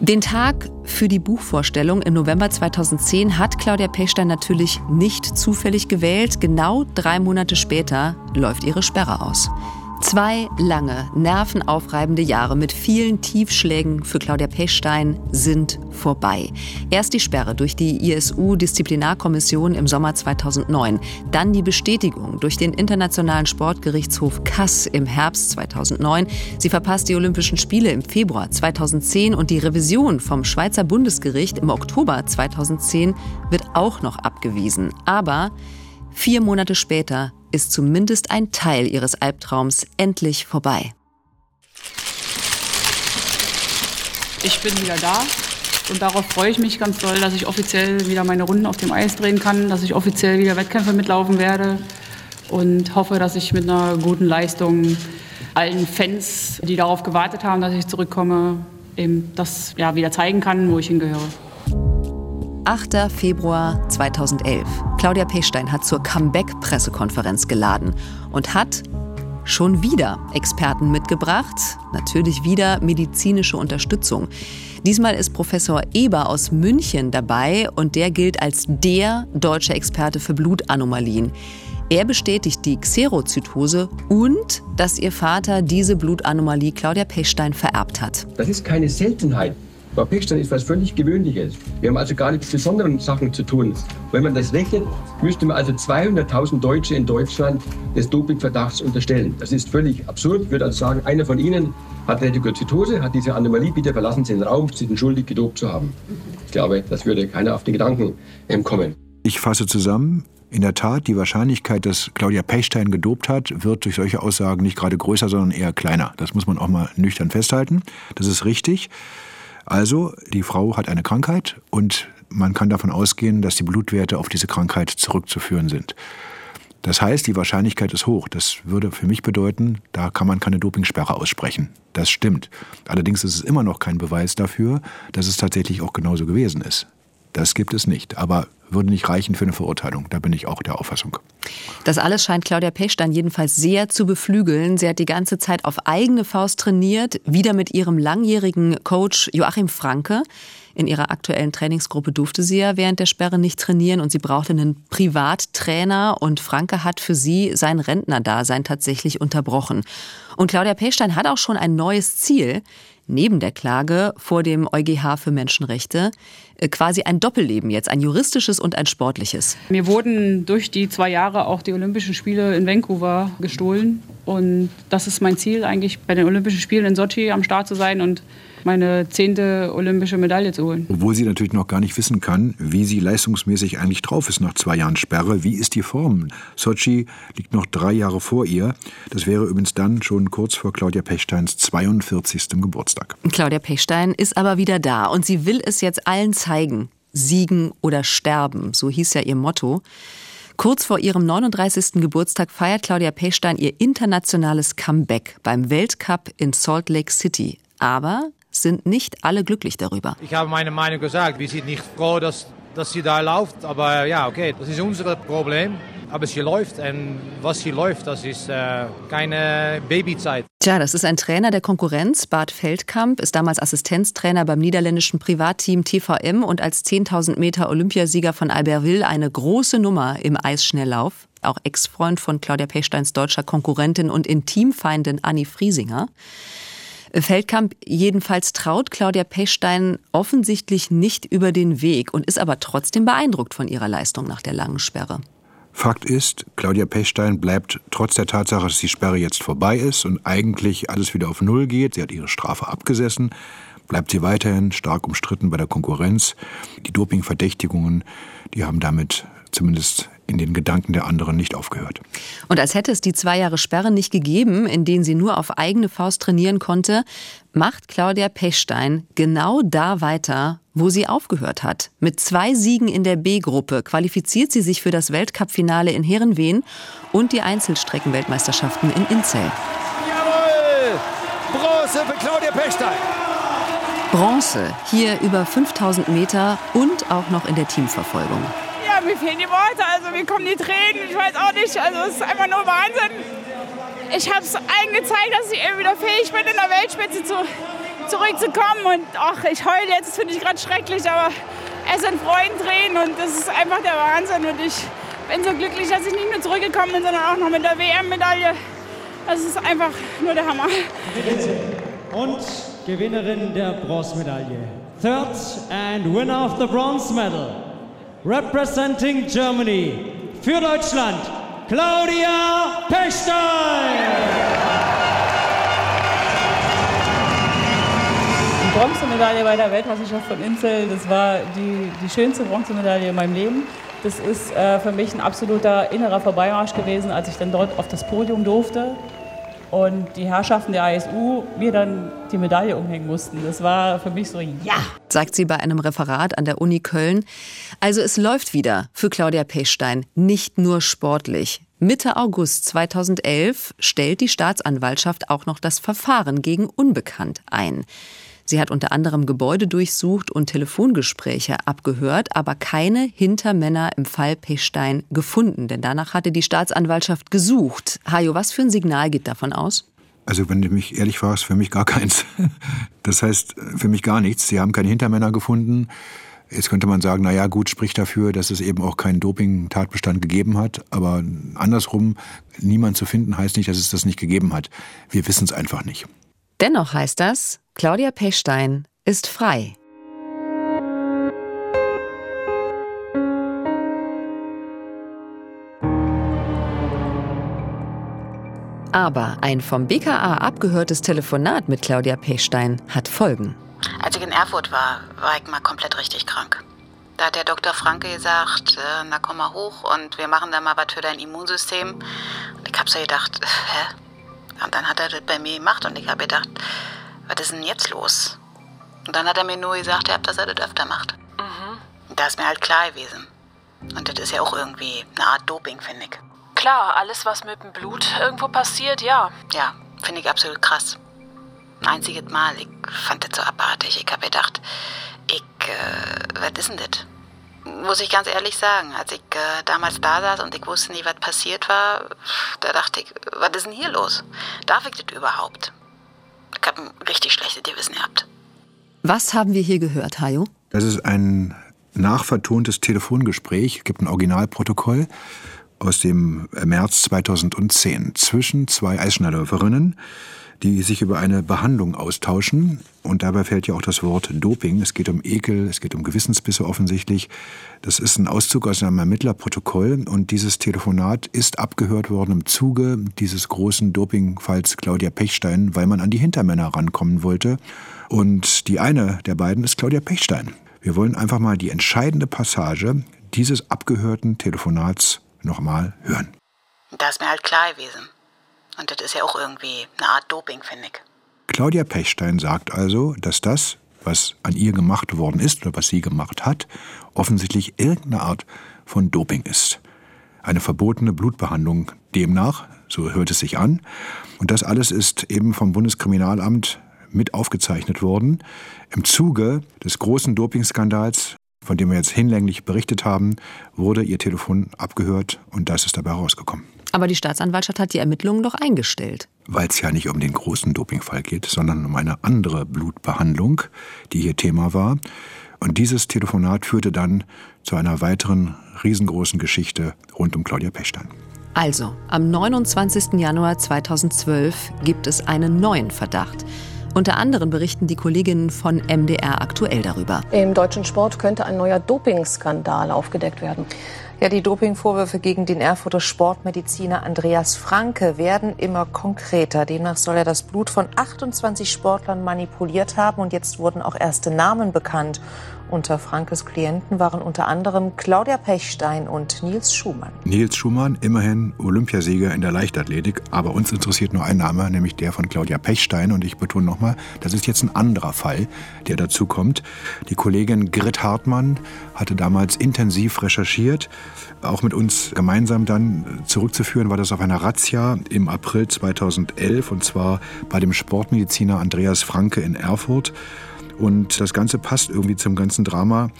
Speaker 4: Den Tag für die Buchvorstellung im November 2010 hat Claudia Pechstein natürlich nicht zufällig gewählt. Genau drei Monate später läuft ihre Sperre aus. Zwei lange, nervenaufreibende Jahre mit vielen Tiefschlägen für Claudia Pechstein sind vorbei. Erst die Sperre durch die ISU-Disziplinarkommission im Sommer 2009, dann die Bestätigung durch den Internationalen Sportgerichtshof Kass im Herbst 2009. Sie verpasst die Olympischen Spiele im Februar 2010 und die Revision vom Schweizer Bundesgericht im Oktober 2010 wird auch noch abgewiesen. Aber vier Monate später ist zumindest ein Teil ihres Albtraums endlich vorbei.
Speaker 3: Ich bin wieder da und darauf freue ich mich ganz doll, dass ich offiziell wieder meine Runden auf dem Eis drehen kann, dass ich offiziell wieder Wettkämpfe mitlaufen werde und hoffe, dass ich mit einer guten Leistung allen Fans, die darauf gewartet haben, dass ich zurückkomme, eben das ja, wieder zeigen kann, wo ich hingehöre.
Speaker 4: 8. Februar 2011. Claudia Pechstein hat zur Comeback-Pressekonferenz geladen und hat schon wieder Experten mitgebracht, natürlich wieder medizinische Unterstützung. Diesmal ist Professor Eber aus München dabei und der gilt als der deutsche Experte für Blutanomalien. Er bestätigt die Xerozytose und dass ihr Vater diese Blutanomalie Claudia Pechstein vererbt hat.
Speaker 13: Das ist keine Seltenheit. Frau Pechstein ist was völlig Gewöhnliches. Wir haben also gar nichts besonderen Sachen zu tun. Wenn man das rechnet, müsste man also 200.000 Deutsche in Deutschland des Dopingverdachts unterstellen. Das ist völlig absurd. Ich würde also sagen, einer von Ihnen hat Retikozytose, hat diese Anomalie. Bitte verlassen Sie den Raum, Sie sind schuldig, gedopt zu haben. Ich glaube, das würde keiner auf die Gedanken kommen.
Speaker 10: Ich fasse zusammen. In der Tat, die Wahrscheinlichkeit, dass Claudia Pechstein gedopt hat, wird durch solche Aussagen nicht gerade größer, sondern eher kleiner. Das muss man auch mal nüchtern festhalten. Das ist richtig. Also, die Frau hat eine Krankheit und man kann davon ausgehen, dass die Blutwerte auf diese Krankheit zurückzuführen sind. Das heißt, die Wahrscheinlichkeit ist hoch. Das würde für mich bedeuten, da kann man keine Dopingsperre aussprechen. Das stimmt. Allerdings ist es immer noch kein Beweis dafür, dass es tatsächlich auch genauso gewesen ist. Das gibt es nicht. Aber würde nicht reichen für eine Verurteilung. Da bin ich auch der Auffassung.
Speaker 4: Das alles scheint Claudia Pechstein jedenfalls sehr zu beflügeln. Sie hat die ganze Zeit auf eigene Faust trainiert, wieder mit ihrem langjährigen Coach Joachim Franke. In ihrer aktuellen Trainingsgruppe durfte sie ja während der Sperre nicht trainieren und sie brauchte einen Privattrainer und Franke hat für sie sein Rentnerdasein tatsächlich unterbrochen. Und Claudia Pechstein hat auch schon ein neues Ziel neben der Klage vor dem EuGH für Menschenrechte äh, quasi ein Doppelleben jetzt, ein juristisches und ein sportliches.
Speaker 3: Mir wurden durch die zwei Jahre auch die Olympischen Spiele in Vancouver gestohlen. Und das ist mein Ziel, eigentlich bei den Olympischen Spielen in Sochi am Start zu sein und meine zehnte olympische Medaille zu holen.
Speaker 10: Obwohl sie natürlich noch gar nicht wissen kann, wie sie leistungsmäßig eigentlich drauf ist nach zwei Jahren Sperre. Wie ist die Form? Sochi liegt noch drei Jahre vor ihr. Das wäre übrigens dann schon kurz vor Claudia Pechsteins 42. Geburtstag.
Speaker 4: Claudia Pechstein ist aber wieder da und sie will es jetzt allen zeigen. Siegen oder sterben, so hieß ja ihr Motto. Kurz vor ihrem 39. Geburtstag feiert Claudia Pechstein ihr internationales Comeback beim Weltcup in Salt Lake City. Aber sind nicht alle glücklich darüber.
Speaker 5: Ich habe meine Meinung gesagt. Wir sind nicht froh, dass, dass sie da läuft. Aber ja, okay, das ist unser Problem. Aber sie läuft und was sie läuft, das ist äh, keine Babyzeit.
Speaker 4: Tja, das ist ein Trainer der Konkurrenz. Bart Feldkamp ist damals Assistenztrainer beim niederländischen Privatteam TVM und als 10.000 Meter Olympiasieger von Albertville eine große Nummer im Eisschnelllauf. Auch Ex-Freund von Claudia Pechsteins deutscher Konkurrentin und Intimfeindin Annie Friesinger. Feldkamp jedenfalls traut Claudia Pechstein offensichtlich nicht über den Weg und ist aber trotzdem beeindruckt von ihrer Leistung nach der langen Sperre.
Speaker 10: Fakt ist, Claudia Pechstein bleibt trotz der Tatsache, dass die Sperre jetzt vorbei ist und eigentlich alles wieder auf Null geht, sie hat ihre Strafe abgesessen, bleibt sie weiterhin stark umstritten bei der Konkurrenz. Die Dopingverdächtigungen, die haben damit zumindest in den Gedanken der anderen nicht aufgehört.
Speaker 4: Und als hätte es die zwei Jahre Sperre nicht gegeben, in denen sie nur auf eigene Faust trainieren konnte, macht Claudia Pechstein genau da weiter, wo sie aufgehört hat. Mit zwei Siegen in der B-Gruppe qualifiziert sie sich für das Weltcup-Finale in Herrenwehen und die Einzelstreckenweltmeisterschaften in Inzell.
Speaker 14: Jawohl! Bronze für Claudia Pechstein!
Speaker 4: Bronze, hier über 5000 Meter und auch noch in der Teamverfolgung
Speaker 15: mir fehlen die Worte, also mir kommen die Tränen, ich weiß auch nicht, also es ist einfach nur Wahnsinn. Ich habe es allen gezeigt, dass ich eben wieder fähig bin, in der Weltspitze zu, zurückzukommen und ach, ich heule jetzt, das finde ich gerade schrecklich, aber es sind Freudentränen und das ist einfach der Wahnsinn und ich bin so glücklich, dass ich nicht nur zurückgekommen bin, sondern auch noch mit der WM-Medaille. Das ist einfach nur der Hammer.
Speaker 16: Und Gewinnerin der Bronzemedaille. Third and winner of the bronze medal representing Germany für Deutschland, Claudia Pechstein.
Speaker 3: Die Bronzemedaille bei der Weltmeisterschaft von Inzel, das war die, die schönste Bronzemedaille in meinem Leben. Das ist äh, für mich ein absoluter innerer Vorbeimarsch gewesen, als ich dann dort auf das Podium durfte und die Herrschaften der ISU mir dann die Medaille umhängen mussten. Das war für mich so, ja!
Speaker 4: Sagt sie bei einem Referat an der Uni Köln. Also es läuft wieder für Claudia Pechstein, nicht nur sportlich. Mitte August 2011 stellt die Staatsanwaltschaft auch noch das Verfahren gegen Unbekannt ein. Sie hat unter anderem Gebäude durchsucht und Telefongespräche abgehört, aber keine Hintermänner im Fall Pechstein gefunden, denn danach hatte die Staatsanwaltschaft gesucht. Hajo, was für ein Signal geht davon aus?
Speaker 10: Also wenn du mich ehrlich fragst, für mich gar keins. Das heißt, für mich gar nichts. Sie haben keine Hintermänner gefunden. Jetzt könnte man sagen, naja gut, spricht dafür, dass es eben auch keinen Doping-Tatbestand gegeben hat. Aber andersrum, niemand zu finden, heißt nicht, dass es das nicht gegeben hat. Wir wissen es einfach nicht.
Speaker 4: Dennoch heißt das, Claudia Pechstein ist frei. Aber ein vom BKA abgehörtes Telefonat mit Claudia Pechstein hat Folgen.
Speaker 17: Als ich in Erfurt war, war ich mal komplett richtig krank. Da hat der Dr. Franke gesagt, äh, na komm mal hoch und wir machen da mal was für dein Immunsystem. Und ich hab so gedacht, hä? Und dann hat er das bei mir gemacht und ich habe gedacht, was ist denn jetzt los? Und dann hat er mir nur gesagt, dass er das öfter macht. Mhm. Da ist mir halt klar gewesen. Und das ist ja auch irgendwie eine Art Doping, finde ich.
Speaker 18: Klar, alles, was mit dem Blut irgendwo passiert, ja.
Speaker 17: Ja, finde ich absolut krass. Ein einziges Mal, ich fand das so abartig. Ich habe gedacht, ich, äh, was ist denn das? Muss ich ganz ehrlich sagen, als ich äh, damals da saß und ich wusste nie, was passiert war, da dachte ich, was ist denn hier los? Darf ich das überhaupt? Ich habe ein richtig schlechtes Gewissen gehabt.
Speaker 4: Was haben wir hier gehört, Hajo?
Speaker 10: Das ist ein nachvertontes Telefongespräch, es gibt ein Originalprotokoll aus dem März 2010 zwischen zwei Eisschnellläuferinnen, die sich über eine Behandlung austauschen. Und dabei fällt ja auch das Wort Doping. Es geht um Ekel, es geht um Gewissensbisse offensichtlich. Das ist ein Auszug aus einem Ermittlerprotokoll. Und dieses Telefonat ist abgehört worden im Zuge dieses großen Dopingfalls Claudia Pechstein, weil man an die Hintermänner rankommen wollte. Und die eine der beiden ist Claudia Pechstein. Wir wollen einfach mal die entscheidende Passage dieses abgehörten Telefonats nochmal hören.
Speaker 17: Da ist mir halt klar gewesen. Und das ist ja auch irgendwie eine Art Doping, finde ich.
Speaker 10: Claudia Pechstein sagt also, dass das, was an ihr gemacht worden ist oder was sie gemacht hat, offensichtlich irgendeine Art von Doping ist. Eine verbotene Blutbehandlung demnach, so hört es sich an. Und das alles ist eben vom Bundeskriminalamt mit aufgezeichnet worden. Im Zuge des großen Dopingskandals von dem wir jetzt hinlänglich berichtet haben, wurde ihr Telefon abgehört und das ist dabei rausgekommen.
Speaker 4: Aber die Staatsanwaltschaft hat die Ermittlungen doch eingestellt.
Speaker 10: Weil es ja nicht um den großen Dopingfall geht, sondern um eine andere Blutbehandlung, die hier Thema war. Und dieses Telefonat führte dann zu einer weiteren riesengroßen Geschichte rund um Claudia Pechstein.
Speaker 4: Also, am 29. Januar 2012 gibt es einen neuen Verdacht. Unter anderem berichten die Kolleginnen von MDR aktuell darüber.
Speaker 19: Im deutschen Sport könnte ein neuer Dopingskandal aufgedeckt werden.
Speaker 20: Ja, die Dopingvorwürfe gegen den Erfurter Sportmediziner Andreas Franke werden immer konkreter. Demnach soll er das Blut von 28 Sportlern manipuliert haben und jetzt wurden auch erste Namen bekannt. Unter Frankes Klienten waren unter anderem Claudia Pechstein und Nils Schumann.
Speaker 10: Nils Schumann, immerhin Olympiasieger in der Leichtathletik, aber uns interessiert nur ein Name, nämlich der von Claudia Pechstein. Und ich betone nochmal, das ist jetzt ein anderer Fall, der dazu kommt. Die Kollegin Grit Hartmann hatte damals intensiv recherchiert, auch mit uns gemeinsam dann zurückzuführen war das auf einer Razzia im April 2011 und zwar bei dem Sportmediziner Andreas Franke in Erfurt. Und das Ganze passt irgendwie zum ganzen Drama.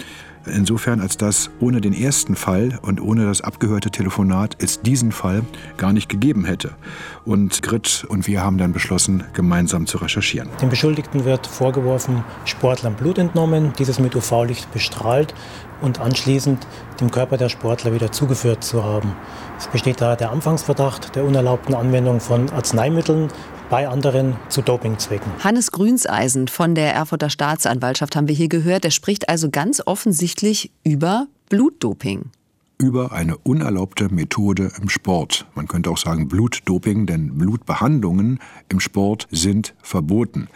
Speaker 10: Insofern, als dass ohne den ersten Fall und ohne das abgehörte Telefonat es diesen Fall gar nicht gegeben hätte. Und Grit und wir haben dann beschlossen, gemeinsam zu recherchieren.
Speaker 21: Dem Beschuldigten wird vorgeworfen, Sportlern Blut entnommen, dieses mit UV-Licht bestrahlt und anschließend dem Körper der Sportler wieder zugeführt zu haben. Es besteht daher der Anfangsverdacht der unerlaubten Anwendung von Arzneimitteln bei anderen zu Dopingzwecken.
Speaker 4: Hannes Grünseisen von der Erfurter Staatsanwaltschaft haben wir hier gehört. Er spricht also ganz offensichtlich über Blutdoping
Speaker 10: über eine unerlaubte Methode im Sport. Man könnte auch sagen Blutdoping, denn Blutbehandlungen im Sport sind verboten.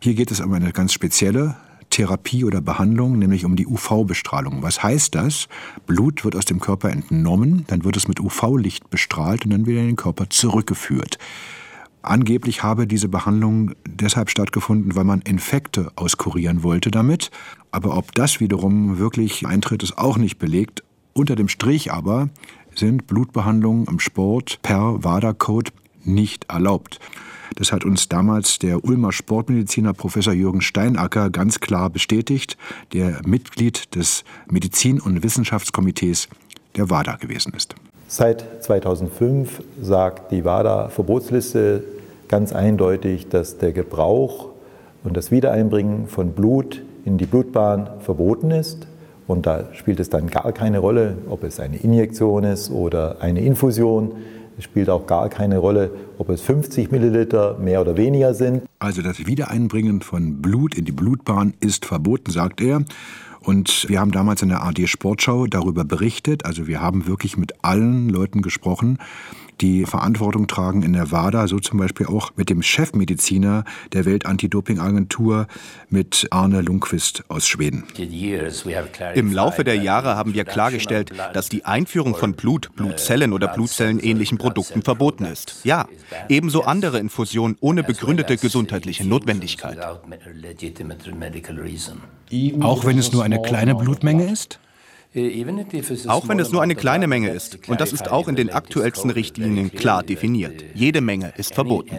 Speaker 10: Hier geht es um eine ganz spezielle Therapie oder Behandlung, nämlich um die UV-Bestrahlung. Was heißt das? Blut wird aus dem Körper entnommen, dann wird es mit UV-Licht bestrahlt und dann wieder in den Körper zurückgeführt. Angeblich habe diese Behandlung deshalb stattgefunden, weil man Infekte auskurieren wollte damit. Aber ob das wiederum wirklich eintritt, ist auch nicht belegt. Unter dem Strich aber sind Blutbehandlungen im Sport per WADA-Code nicht erlaubt. Das hat uns damals der Ulmer Sportmediziner Professor Jürgen Steinacker ganz klar bestätigt, der Mitglied des Medizin- und Wissenschaftskomitees der WADA gewesen ist.
Speaker 22: Seit 2005 sagt die WADA-Verbotsliste ganz eindeutig, dass der Gebrauch und das Wiedereinbringen von Blut in die Blutbahn verboten ist Und da spielt es dann gar keine Rolle, ob es eine Injektion ist oder eine Infusion. Es spielt auch gar keine Rolle, ob es 50 Milliliter mehr oder weniger sind.
Speaker 10: Also das Wiedereinbringen von Blut in die Blutbahn ist verboten, sagt er. Und wir haben damals in der AD Sportschau darüber berichtet. Also wir haben wirklich mit allen Leuten gesprochen, die Verantwortung tragen in der WADA, so zum Beispiel auch mit dem Chefmediziner der Welt-Anti-Doping-Agentur, mit Arne Lundqvist aus Schweden.
Speaker 23: Im Laufe der Jahre haben wir klargestellt, dass die Einführung von Blut, Blutzellen oder Blutzellenähnlichen Produkten verboten ist. Ja, ebenso andere Infusionen ohne begründete gesundheitliche Notwendigkeit.
Speaker 10: Auch wenn es nur eine kleine Blutmenge ist?
Speaker 23: Auch wenn es nur eine kleine Menge ist. Und das ist auch in den aktuellsten Richtlinien klar definiert. Jede Menge ist verboten.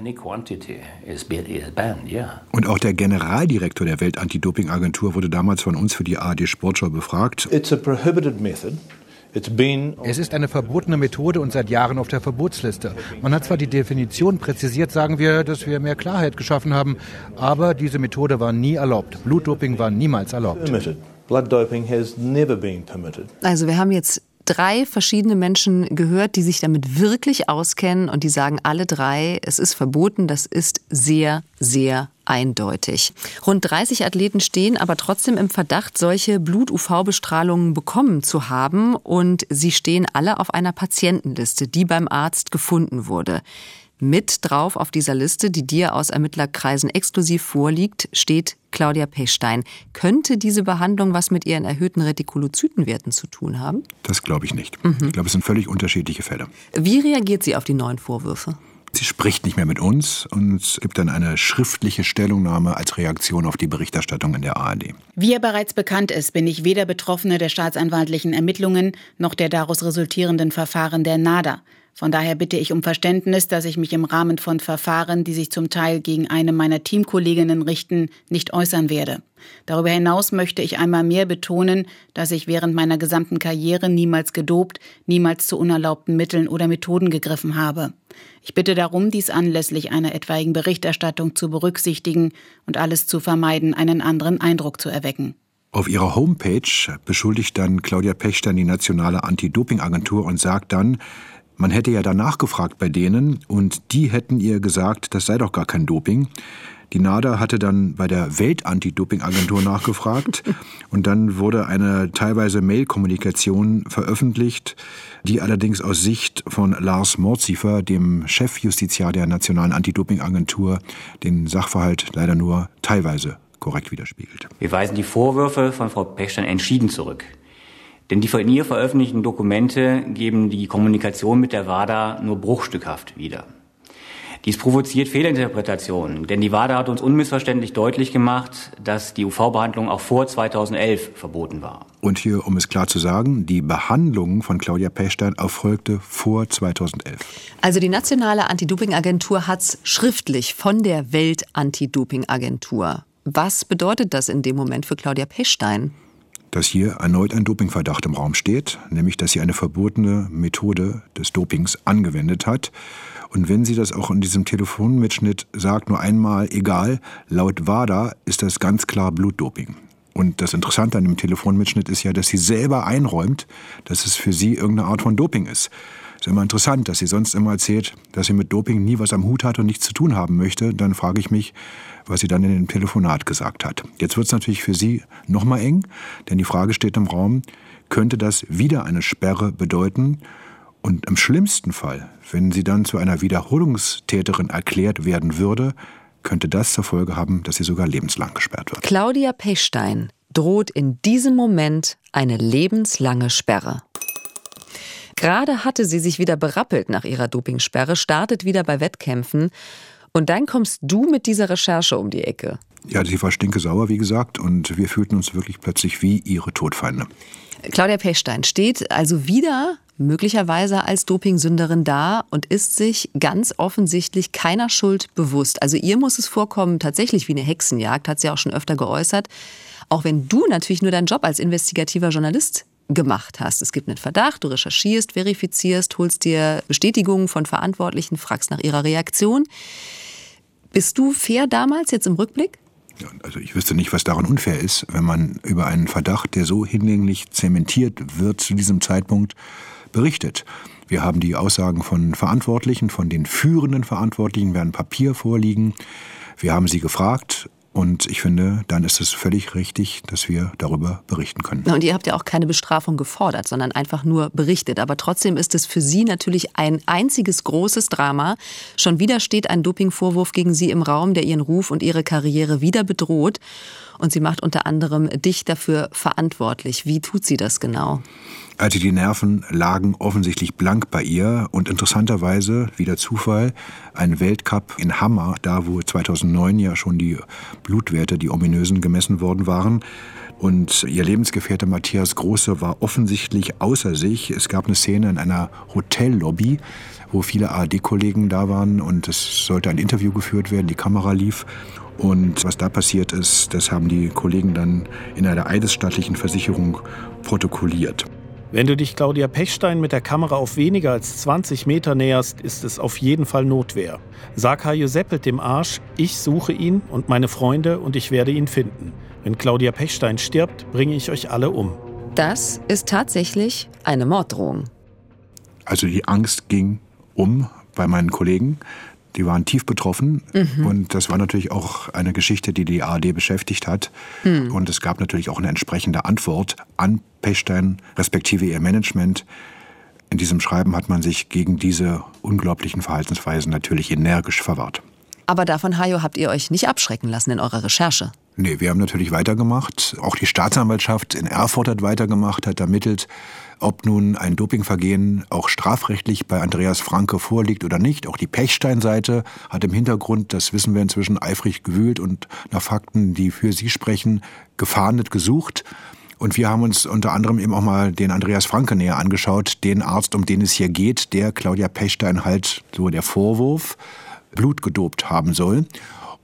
Speaker 10: Und auch der Generaldirektor der Welt-Anti-Doping-Agentur wurde damals von uns für die ARD Sportschau befragt.
Speaker 24: Es ist eine verbotene Methode und seit Jahren auf der Verbotsliste. Man hat zwar die Definition präzisiert, sagen wir, dass wir mehr Klarheit geschaffen haben, aber diese Methode war nie erlaubt. Blutdoping war niemals erlaubt.
Speaker 4: Blood doping has never been permitted. Also wir haben jetzt drei verschiedene Menschen gehört, die sich damit wirklich auskennen und die sagen alle drei, es ist verboten, das ist sehr, sehr eindeutig. Rund 30 Athleten stehen aber trotzdem im Verdacht, solche Blut-UV-Bestrahlungen bekommen zu haben und sie stehen alle auf einer Patientenliste, die beim Arzt gefunden wurde. Mit drauf auf dieser Liste, die dir aus Ermittlerkreisen exklusiv vorliegt, steht Claudia Pechstein. Könnte diese Behandlung was mit ihren erhöhten Retikulozytenwerten zu tun haben?
Speaker 10: Das glaube ich nicht. Mhm. Ich glaube, es sind völlig unterschiedliche Fälle.
Speaker 4: Wie reagiert sie auf die neuen Vorwürfe?
Speaker 10: Sie spricht nicht mehr mit uns und gibt dann eine schriftliche Stellungnahme als Reaktion auf die Berichterstattung in der ARD.
Speaker 25: Wie ja bereits bekannt ist, bin ich weder Betroffene der staatsanwaltlichen Ermittlungen noch der daraus resultierenden Verfahren der NADA. Von daher bitte ich um Verständnis, dass ich mich im Rahmen von Verfahren, die sich zum Teil gegen eine meiner Teamkolleginnen richten, nicht äußern werde. Darüber hinaus möchte ich einmal mehr betonen, dass ich während meiner gesamten Karriere niemals gedopt, niemals zu unerlaubten Mitteln oder Methoden gegriffen habe. Ich bitte darum, dies anlässlich einer etwaigen Berichterstattung zu berücksichtigen und alles zu vermeiden, einen anderen Eindruck zu erwecken.
Speaker 10: Auf ihrer Homepage beschuldigt dann Claudia Pechstein die nationale Anti-Doping-Agentur und sagt dann, man hätte ja danach gefragt bei denen und die hätten ihr gesagt, das sei doch gar kein Doping. Die NADA hatte dann bei der Welt-Anti-Doping-Agentur nachgefragt und dann wurde eine teilweise Mail-Kommunikation veröffentlicht, die allerdings aus Sicht von Lars Mordziefer, dem Chefjustiziar der Nationalen Anti-Doping-Agentur, den Sachverhalt leider nur teilweise korrekt widerspiegelt.
Speaker 26: Wir weisen die Vorwürfe von Frau Pechstein entschieden zurück. Denn die von ihr veröffentlichten Dokumente geben die Kommunikation mit der WADA nur bruchstückhaft wieder. Dies provoziert Fehlinterpretationen, denn die WADA hat uns unmissverständlich deutlich gemacht, dass die UV-Behandlung auch vor 2011 verboten war.
Speaker 10: Und hier, um es klar zu sagen, die Behandlung von Claudia Pechstein erfolgte vor 2011.
Speaker 4: Also die nationale Anti-Doping-Agentur hat es schriftlich von der Welt-Anti-Doping-Agentur. Was bedeutet das in dem Moment für Claudia Pechstein?
Speaker 10: Dass hier erneut ein Dopingverdacht im Raum steht, nämlich dass sie eine verbotene Methode des Dopings angewendet hat. Und wenn sie das auch in diesem Telefonmitschnitt sagt, nur einmal egal, laut WADA ist das ganz klar Blutdoping. Und das Interessante an dem Telefonmitschnitt ist ja, dass sie selber einräumt, dass es für sie irgendeine Art von Doping ist. Ist immer interessant, dass sie sonst immer erzählt, dass sie mit Doping nie was am Hut hat und nichts zu tun haben möchte. Dann frage ich mich, was sie dann in dem Telefonat gesagt hat. Jetzt wird es natürlich für Sie nochmal eng, denn die Frage steht im Raum, könnte das wieder eine Sperre bedeuten? Und im schlimmsten Fall, wenn sie dann zu einer Wiederholungstäterin erklärt werden würde, könnte das zur Folge haben, dass sie sogar lebenslang gesperrt wird.
Speaker 4: Claudia Pechstein droht in diesem Moment eine lebenslange Sperre. Gerade hatte sie sich wieder berappelt nach ihrer Dopingsperre, startet wieder bei Wettkämpfen und dann kommst du mit dieser Recherche um die Ecke.
Speaker 10: Ja, sie war stinkesauer, wie gesagt, und wir fühlten uns wirklich plötzlich wie ihre Todfeinde.
Speaker 4: Claudia Pechstein steht also wieder möglicherweise als Dopingsünderin da und ist sich ganz offensichtlich keiner Schuld bewusst. Also ihr muss es vorkommen, tatsächlich wie eine Hexenjagd, hat sie auch schon öfter geäußert. Auch wenn du natürlich nur deinen Job als investigativer Journalist gemacht hast. Es gibt einen Verdacht, du recherchierst, verifizierst, holst dir Bestätigungen von Verantwortlichen, fragst nach ihrer Reaktion. Bist du fair damals jetzt im Rückblick?
Speaker 10: Also ich wüsste nicht, was daran unfair ist, wenn man über einen Verdacht, der so hinlänglich zementiert wird zu diesem Zeitpunkt, berichtet. Wir haben die Aussagen von Verantwortlichen, von den führenden Verantwortlichen, werden Papier vorliegen. Wir haben sie gefragt und ich finde, dann ist es völlig richtig, dass wir darüber berichten können.
Speaker 4: Und ihr habt ja auch keine Bestrafung gefordert, sondern einfach nur berichtet. Aber trotzdem ist es für Sie natürlich ein einziges großes Drama. Schon wieder steht ein Dopingvorwurf gegen Sie im Raum, der Ihren Ruf und Ihre Karriere wieder bedroht. Und sie macht unter anderem dich dafür verantwortlich. Wie tut sie das genau?
Speaker 10: Also die Nerven lagen offensichtlich blank bei ihr und interessanterweise, wieder Zufall, ein Weltcup in Hammer, da wo 2009 ja schon die Blutwerte, die ominösen, gemessen worden waren. Und ihr Lebensgefährte Matthias Große war offensichtlich außer sich. Es gab eine Szene in einer Hotellobby, wo viele ARD-Kollegen da waren und es sollte ein Interview geführt werden, die Kamera lief. Und was da passiert ist, das haben die Kollegen dann in einer eidesstattlichen Versicherung protokolliert.
Speaker 27: Wenn du dich Claudia Pechstein mit der Kamera auf weniger als 20 Meter näherst, ist es auf jeden Fall Notwehr. Sag Hajo Seppelt dem Arsch, ich suche ihn und meine Freunde und ich werde ihn finden. Wenn Claudia Pechstein stirbt, bringe ich euch alle um.
Speaker 4: Das ist tatsächlich eine Morddrohung.
Speaker 10: Also die Angst ging um bei meinen Kollegen. Die waren tief betroffen mhm. und das war natürlich auch eine Geschichte, die die ARD beschäftigt hat. Mhm. Und es gab natürlich auch eine entsprechende Antwort an Pechstein respektive ihr Management. In diesem Schreiben hat man sich gegen diese unglaublichen Verhaltensweisen natürlich energisch verwahrt.
Speaker 4: Aber davon, Hajo, habt ihr euch nicht abschrecken lassen in eurer Recherche?
Speaker 10: Nee, wir haben natürlich weitergemacht. Auch die Staatsanwaltschaft in Erfurt hat weitergemacht, hat ermittelt, ob nun ein Dopingvergehen auch strafrechtlich bei Andreas Franke vorliegt oder nicht. Auch die Pechstein-Seite hat im Hintergrund, das wissen wir inzwischen, eifrig gewühlt und nach Fakten, die für sie sprechen, gefahndet gesucht. Und wir haben uns unter anderem eben auch mal den Andreas Franke näher angeschaut, den Arzt, um den es hier geht, der Claudia Pechstein halt so der Vorwurf Blut gedopt haben soll.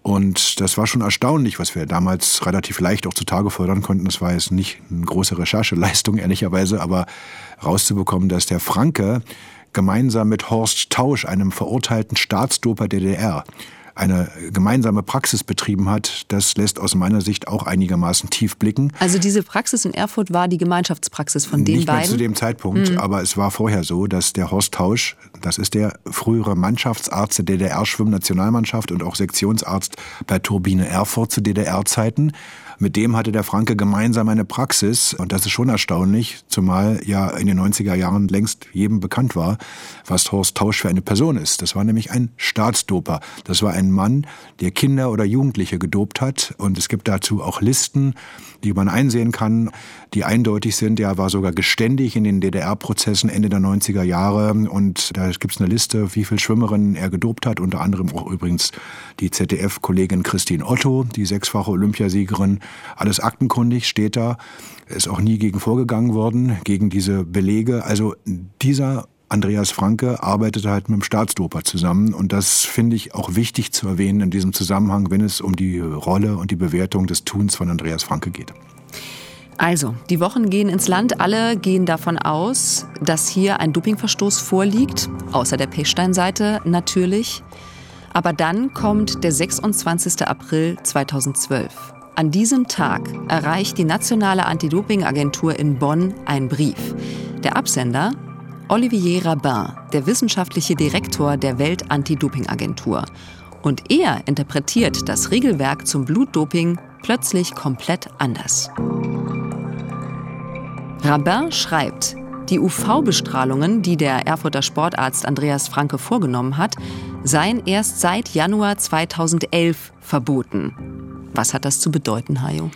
Speaker 10: Und das war schon erstaunlich, was wir damals relativ leicht auch zutage fördern konnten. Das war jetzt nicht eine große Rechercheleistung, ehrlicherweise, aber rauszubekommen, dass der Franke gemeinsam mit Horst Tausch, einem verurteilten Staatsdoper der DDR, eine gemeinsame Praxis betrieben hat, das lässt aus meiner Sicht auch einigermaßen tief blicken.
Speaker 4: Also diese Praxis in Erfurt war die Gemeinschaftspraxis von den
Speaker 10: Nicht
Speaker 4: beiden?
Speaker 10: Nicht zu dem Zeitpunkt, mhm. aber es war vorher so, dass der Horst Tausch, das ist der frühere Mannschaftsarzt der DDR-Schwimmnationalmannschaft und auch Sektionsarzt bei Turbine Erfurt zu DDR-Zeiten, mit dem hatte der Franke gemeinsam eine Praxis und das ist schon erstaunlich, zumal ja in den 90er Jahren längst jedem bekannt war, was Horst Tausch für eine Person ist. Das war nämlich ein Staatsdoper. Das war ein Mann, der Kinder oder Jugendliche gedopt hat und es gibt dazu auch Listen, die man einsehen kann, die eindeutig sind. Er war sogar geständig in den DDR-Prozessen Ende der 90er Jahre und da gibt es eine Liste, wie viele Schwimmerinnen er gedopt hat, unter anderem auch übrigens die ZDF-Kollegin Christine Otto, die sechsfache Olympiasiegerin alles aktenkundig steht da. Ist auch nie gegen vorgegangen worden, gegen diese Belege. Also dieser Andreas Franke arbeitete halt mit dem Staatsdoper zusammen und das finde ich auch wichtig zu erwähnen in diesem Zusammenhang, wenn es um die Rolle und die Bewertung des Tuns von Andreas Franke geht.
Speaker 4: Also, die Wochen gehen ins Land. Alle gehen davon aus, dass hier ein Dopingverstoß vorliegt, außer der Pechstein-Seite natürlich. Aber dann kommt der 26. April 2012. An diesem Tag erreicht die Nationale Anti-Doping-Agentur in Bonn ein Brief. Der Absender Olivier Rabin, der wissenschaftliche Direktor der Welt-Anti-Doping-Agentur. Und er interpretiert das Regelwerk zum Blutdoping plötzlich komplett anders. Rabin schreibt, die UV-Bestrahlungen, die der Erfurter Sportarzt Andreas Franke vorgenommen hat, seien erst seit Januar 2011 verboten. Was hat das zu bedeuten, Hajo?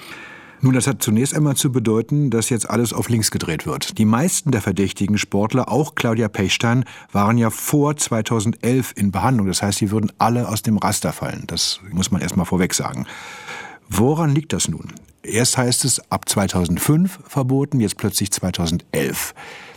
Speaker 10: Nun, das hat zunächst einmal zu bedeuten, dass jetzt alles auf links gedreht wird. Die meisten der verdächtigen Sportler, auch Claudia Pechstein, waren ja vor 2011 in Behandlung. Das heißt, sie würden alle aus dem Raster fallen. Das muss man erst mal vorweg sagen. Woran liegt das nun? Erst heißt es ab 2005 verboten, jetzt plötzlich 2011.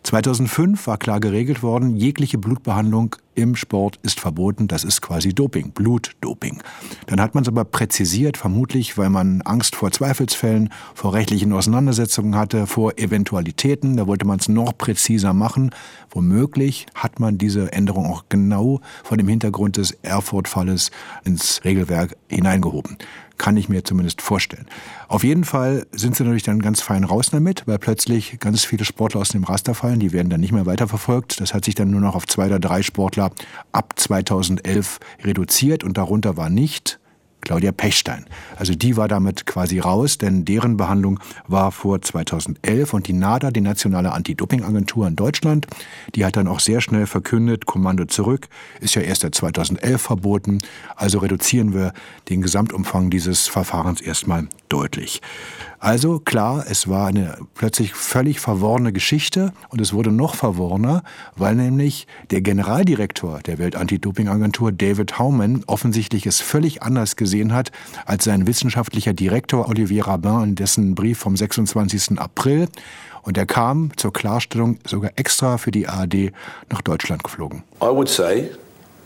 Speaker 10: 2005 war klar geregelt worden, jegliche Blutbehandlung im Sport ist verboten, das ist quasi Doping, Blutdoping. Dann hat man es aber präzisiert, vermutlich, weil man Angst vor Zweifelsfällen, vor rechtlichen Auseinandersetzungen hatte, vor Eventualitäten, da wollte man es noch präziser machen. Womöglich hat man diese Änderung auch genau vor dem Hintergrund des Erfurt-Falles ins Regelwerk hineingehoben kann ich mir zumindest vorstellen. Auf jeden Fall sind sie natürlich dann ganz fein raus damit, weil plötzlich ganz viele Sportler aus dem Raster fallen. Die werden dann nicht mehr weiterverfolgt. Das hat sich dann nur noch auf zwei oder drei Sportler ab 2011 reduziert und darunter war nicht Claudia Pechstein. Also die war damit quasi raus, denn deren Behandlung war vor 2011 und die NADA, die nationale Anti-Doping-Agentur in Deutschland, die hat dann auch sehr schnell verkündet, Kommando zurück, ist ja erst seit 2011 verboten, also reduzieren wir den Gesamtumfang dieses Verfahrens erstmal deutlich. Also klar, es war eine plötzlich völlig verworrene Geschichte und es wurde noch verworrener, weil nämlich der Generaldirektor der Welt-Anti-Doping-Agentur, David Haumann, offensichtlich es völlig anders gesehen hat als sein wissenschaftlicher Direktor Olivier Rabin in dessen Brief vom 26. April. Und er kam zur Klarstellung sogar extra für die ARD nach Deutschland geflogen.
Speaker 28: I would say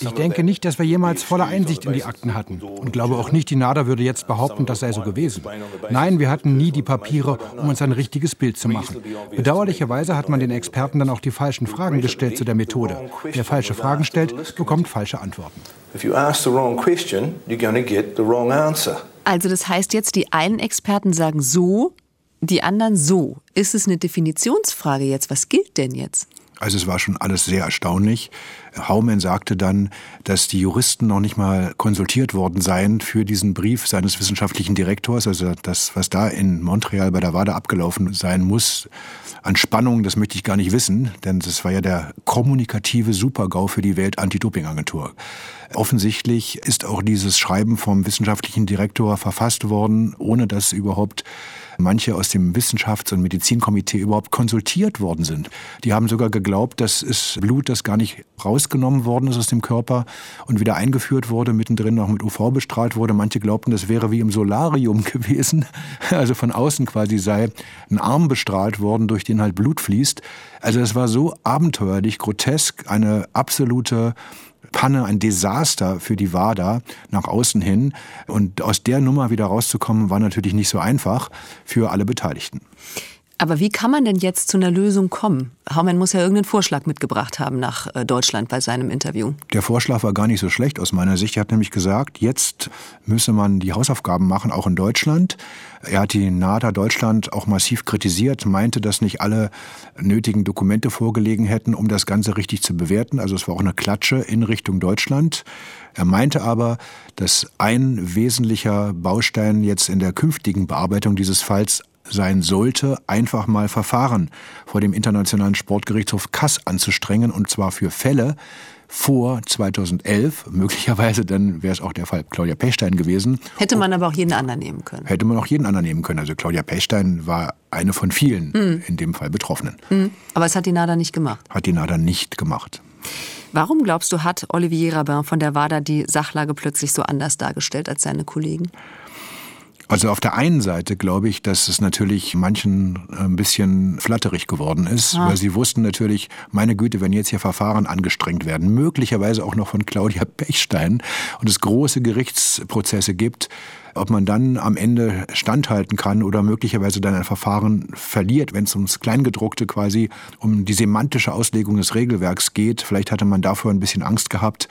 Speaker 24: Ich denke nicht, dass wir jemals volle Einsicht in die Akten hatten und glaube auch nicht, die NADA würde jetzt behaupten, das sei so gewesen. Nein, wir hatten nie die Papiere, um uns ein richtiges Bild zu machen. Bedauerlicherweise hat man den Experten dann auch die falschen Fragen gestellt zu der Methode. Wer falsche Fragen stellt, bekommt falsche Antworten.
Speaker 4: Also das heißt jetzt, die einen Experten sagen so, die anderen so. Ist es eine Definitionsfrage jetzt? Was gilt denn jetzt?
Speaker 10: Also es war schon alles sehr erstaunlich. Haumann sagte dann, dass die Juristen noch nicht mal konsultiert worden seien für diesen Brief seines wissenschaftlichen Direktors. Also das, was da in Montreal bei der WADA abgelaufen sein muss, an Spannung, das möchte ich gar nicht wissen, denn das war ja der kommunikative Supergau für die Welt-Anti-Doping-Agentur. Offensichtlich ist auch dieses Schreiben vom wissenschaftlichen Direktor verfasst worden, ohne dass überhaupt manche aus dem Wissenschafts- und Medizinkomitee überhaupt konsultiert worden sind. Die haben sogar geglaubt, das ist Blut, das gar nicht rausgenommen worden ist aus dem Körper und wieder eingeführt wurde, mittendrin noch mit UV bestrahlt wurde. Manche glaubten, das wäre wie im Solarium gewesen, also von außen quasi sei ein Arm bestrahlt worden, durch den halt Blut fließt. Also es war so abenteuerlich, grotesk, eine absolute Panne, ein Desaster für die WADA nach außen hin. Und aus der Nummer wieder rauszukommen, war natürlich nicht so einfach für alle Beteiligten.
Speaker 4: Aber wie kann man denn jetzt zu einer Lösung kommen? Haumann muss ja irgendeinen Vorschlag mitgebracht haben nach äh, Deutschland bei seinem Interview.
Speaker 10: Der Vorschlag war gar nicht so schlecht aus meiner Sicht. Er hat nämlich gesagt, jetzt müsse man die Hausaufgaben machen, auch in Deutschland. Er hat die NADA Deutschland auch massiv kritisiert, meinte, dass nicht alle nötigen Dokumente vorgelegen hätten, um das Ganze richtig zu bewerten. Also es war auch eine Klatsche in Richtung Deutschland. Er meinte aber, dass ein wesentlicher Baustein jetzt in der künftigen Bearbeitung dieses Falls sein sollte, einfach mal Verfahren vor dem Internationalen Sportgerichtshof Kass anzustrengen, und zwar für Fälle vor 2011. Möglicherweise dann wäre es auch der Fall Claudia Pechstein gewesen.
Speaker 4: Hätte man aber auch jeden anderen nehmen können.
Speaker 10: Hätte man auch jeden anderen nehmen können. Also Claudia Pechstein war eine von vielen hm. in dem Fall Betroffenen. Hm.
Speaker 4: Aber es hat die NADA nicht gemacht.
Speaker 10: Hat die NADA nicht gemacht.
Speaker 4: Warum glaubst du, hat Olivier Rabin von der WADA die Sachlage plötzlich so anders dargestellt als seine Kollegen?
Speaker 10: Also auf der einen Seite glaube ich, dass es natürlich manchen ein bisschen flatterig geworden ist, ah. weil sie wussten natürlich, meine Güte, wenn jetzt hier Verfahren angestrengt werden, möglicherweise auch noch von Claudia Pechstein und es große Gerichtsprozesse gibt, ob man dann am Ende standhalten kann oder möglicherweise dann ein Verfahren verliert, wenn es ums Kleingedruckte quasi um die semantische Auslegung des Regelwerks geht. Vielleicht hatte man dafür ein bisschen Angst gehabt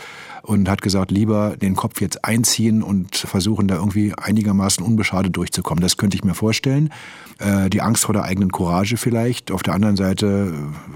Speaker 10: und hat gesagt, lieber den Kopf jetzt einziehen und versuchen, da irgendwie einigermaßen unbeschadet durchzukommen. Das könnte ich mir vorstellen. Äh, die Angst vor der eigenen Courage vielleicht. Auf der anderen Seite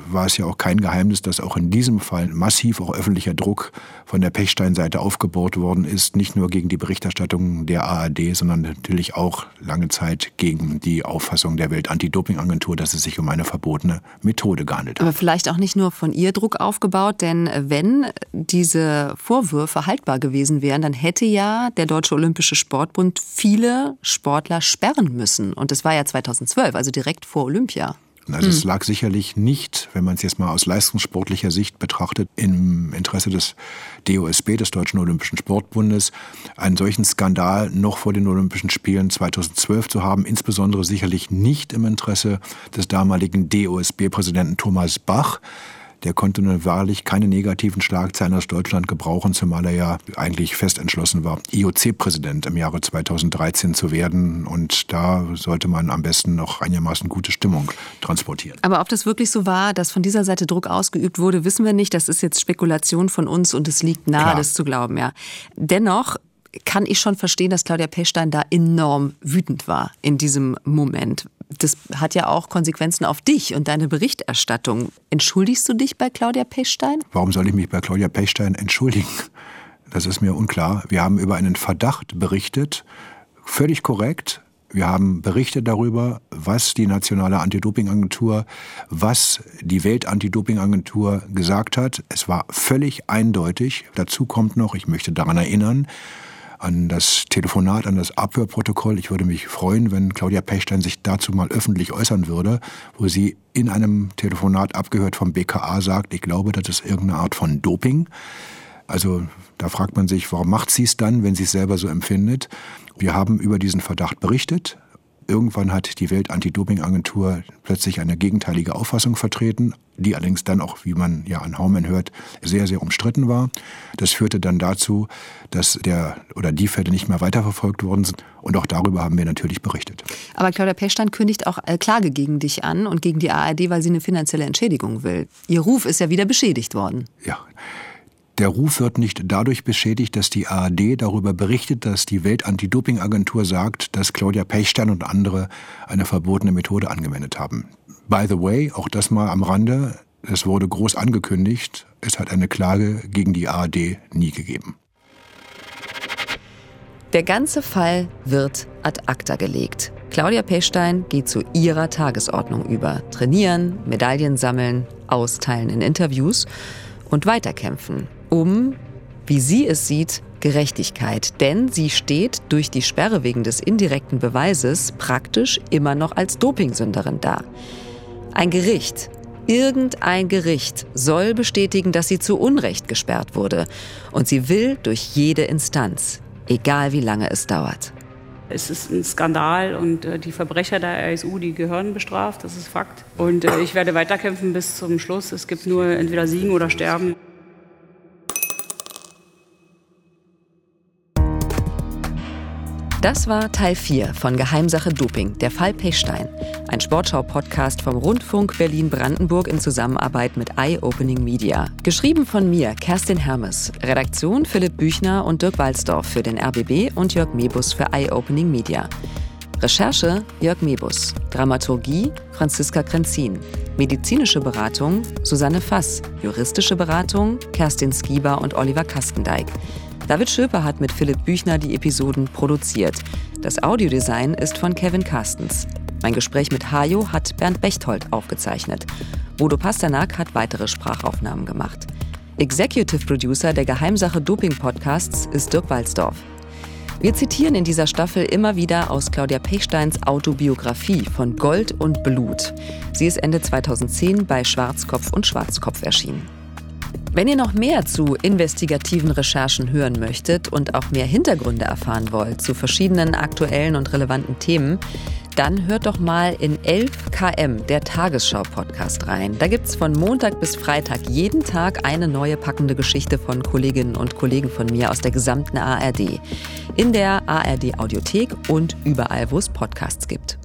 Speaker 10: war es ja auch kein Geheimnis, dass auch in diesem Fall massiv auch öffentlicher Druck von der Pechstein-Seite aufgebaut worden ist. Nicht nur gegen die Berichterstattung der ARD, sondern natürlich auch lange Zeit gegen die Auffassung der Welt-Anti-Doping-Agentur, dass es sich um eine verbotene Methode gehandelt
Speaker 4: hat. Aber vielleicht auch nicht nur von ihr Druck aufgebaut, denn wenn diese Vor Vorwürfe haltbar gewesen wären, dann hätte ja der Deutsche Olympische Sportbund viele Sportler sperren müssen. Und das war ja 2012, also direkt vor Olympia.
Speaker 10: Also mhm. es lag sicherlich nicht, wenn man es jetzt mal aus leistungssportlicher Sicht betrachtet, im Interesse des DOSB, des Deutschen Olympischen Sportbundes, einen solchen Skandal noch vor den Olympischen Spielen 2012 zu haben. Insbesondere sicherlich nicht im Interesse des damaligen DOSB-Präsidenten Thomas Bach, der konnte nun wahrlich keine negativen Schlagzeilen aus Deutschland gebrauchen, zumal er ja eigentlich fest entschlossen war, IOC-Präsident im Jahre 2013 zu werden. Und da sollte man am besten noch einigermaßen gute Stimmung transportieren.
Speaker 4: Aber ob das wirklich so war, dass von dieser Seite Druck ausgeübt wurde, wissen wir nicht. Das ist jetzt Spekulation von uns und es liegt nahe, Klar. das zu glauben, ja. Dennoch kann ich schon verstehen, dass Claudia Pechstein da enorm wütend war in diesem Moment das hat ja auch Konsequenzen auf dich und deine Berichterstattung. Entschuldigst du dich bei Claudia Pechstein?
Speaker 10: Warum soll ich mich bei Claudia Pechstein entschuldigen? Das ist mir unklar. Wir haben über einen Verdacht berichtet, völlig korrekt. Wir haben berichtet darüber, was die nationale Anti-Doping-Agentur, was die Welt-Anti-Doping-Agentur gesagt hat. Es war völlig eindeutig. Dazu kommt noch, ich möchte daran erinnern, an das Telefonat, an das Abhörprotokoll. Ich würde mich freuen, wenn Claudia Pechstein sich dazu mal öffentlich äußern würde, wo sie in einem Telefonat abgehört vom BKA sagt, ich glaube, das ist irgendeine Art von Doping. Also da fragt man sich, warum macht sie es dann, wenn sie es selber so empfindet? Wir haben über diesen Verdacht berichtet. Irgendwann hat die Welt-Anti-Doping-Agentur plötzlich eine gegenteilige Auffassung vertreten, die allerdings dann auch, wie man ja an Haumann hört, sehr, sehr umstritten war. Das führte dann dazu, dass der oder die Fälle nicht mehr weiterverfolgt worden sind. Und auch darüber haben wir natürlich berichtet.
Speaker 4: Aber Claudia Pechstein kündigt auch äh, Klage gegen dich an und gegen die ARD, weil sie eine finanzielle Entschädigung will. Ihr Ruf ist ja wieder beschädigt worden.
Speaker 10: Ja. Der Ruf wird nicht dadurch beschädigt, dass die ARD darüber berichtet, dass die Welt-Anti-Doping-Agentur sagt, dass Claudia Pechstein und andere eine verbotene Methode angewendet haben. By the way, auch das mal am Rande, es wurde groß angekündigt, es hat eine Klage gegen die ARD nie gegeben.
Speaker 4: Der ganze Fall wird ad acta gelegt. Claudia Pechstein geht zu ihrer Tagesordnung über. Trainieren, Medaillen sammeln, austeilen in Interviews und weiterkämpfen um, wie sie es sieht, Gerechtigkeit. Denn sie steht durch die Sperre wegen des indirekten Beweises praktisch immer noch als Dopingsünderin da. Ein Gericht, irgendein Gericht soll bestätigen, dass sie zu Unrecht gesperrt wurde. Und sie will durch jede Instanz, egal wie lange es dauert.
Speaker 3: Es ist ein Skandal und äh, die Verbrecher der RSU, die gehören bestraft, das ist Fakt. Und äh, ich werde weiterkämpfen bis zum Schluss. Es gibt nur entweder Siegen oder Sterben.
Speaker 4: Das war Teil 4 von Geheimsache Doping, der Fall Pechstein. Ein Sportschau-Podcast vom Rundfunk Berlin-Brandenburg in Zusammenarbeit mit Eye-Opening Media. Geschrieben von mir, Kerstin Hermes. Redaktion Philipp Büchner und Dirk Walzdorf für den RBB und Jörg Mebus für Eye-Opening Media. Recherche Jörg Mebus. Dramaturgie Franziska Krenzin. Medizinische Beratung Susanne Fass. Juristische Beratung Kerstin Skieber und Oliver Kastendijk. David Schöper hat mit Philipp Büchner die Episoden produziert. Das Audiodesign ist von Kevin Carstens. Mein Gespräch mit Hajo hat Bernd Bechtold aufgezeichnet. Bodo Pasternak hat weitere Sprachaufnahmen gemacht. Executive Producer der Geheimsache Doping Podcasts ist Dirk Walzdorf. Wir zitieren in dieser Staffel immer wieder aus Claudia Pechsteins Autobiografie von Gold und Blut. Sie ist Ende 2010 bei Schwarzkopf und Schwarzkopf erschienen. Wenn ihr noch mehr zu investigativen Recherchen hören möchtet und auch mehr Hintergründe erfahren wollt zu verschiedenen aktuellen und relevanten Themen, dann hört doch mal in 11 km, der Tagesschau-Podcast rein. Da gibt es von Montag bis Freitag jeden Tag eine neue packende Geschichte von Kolleginnen und Kollegen von mir aus der gesamten ARD. In der ARD Audiothek und überall, wo es Podcasts gibt.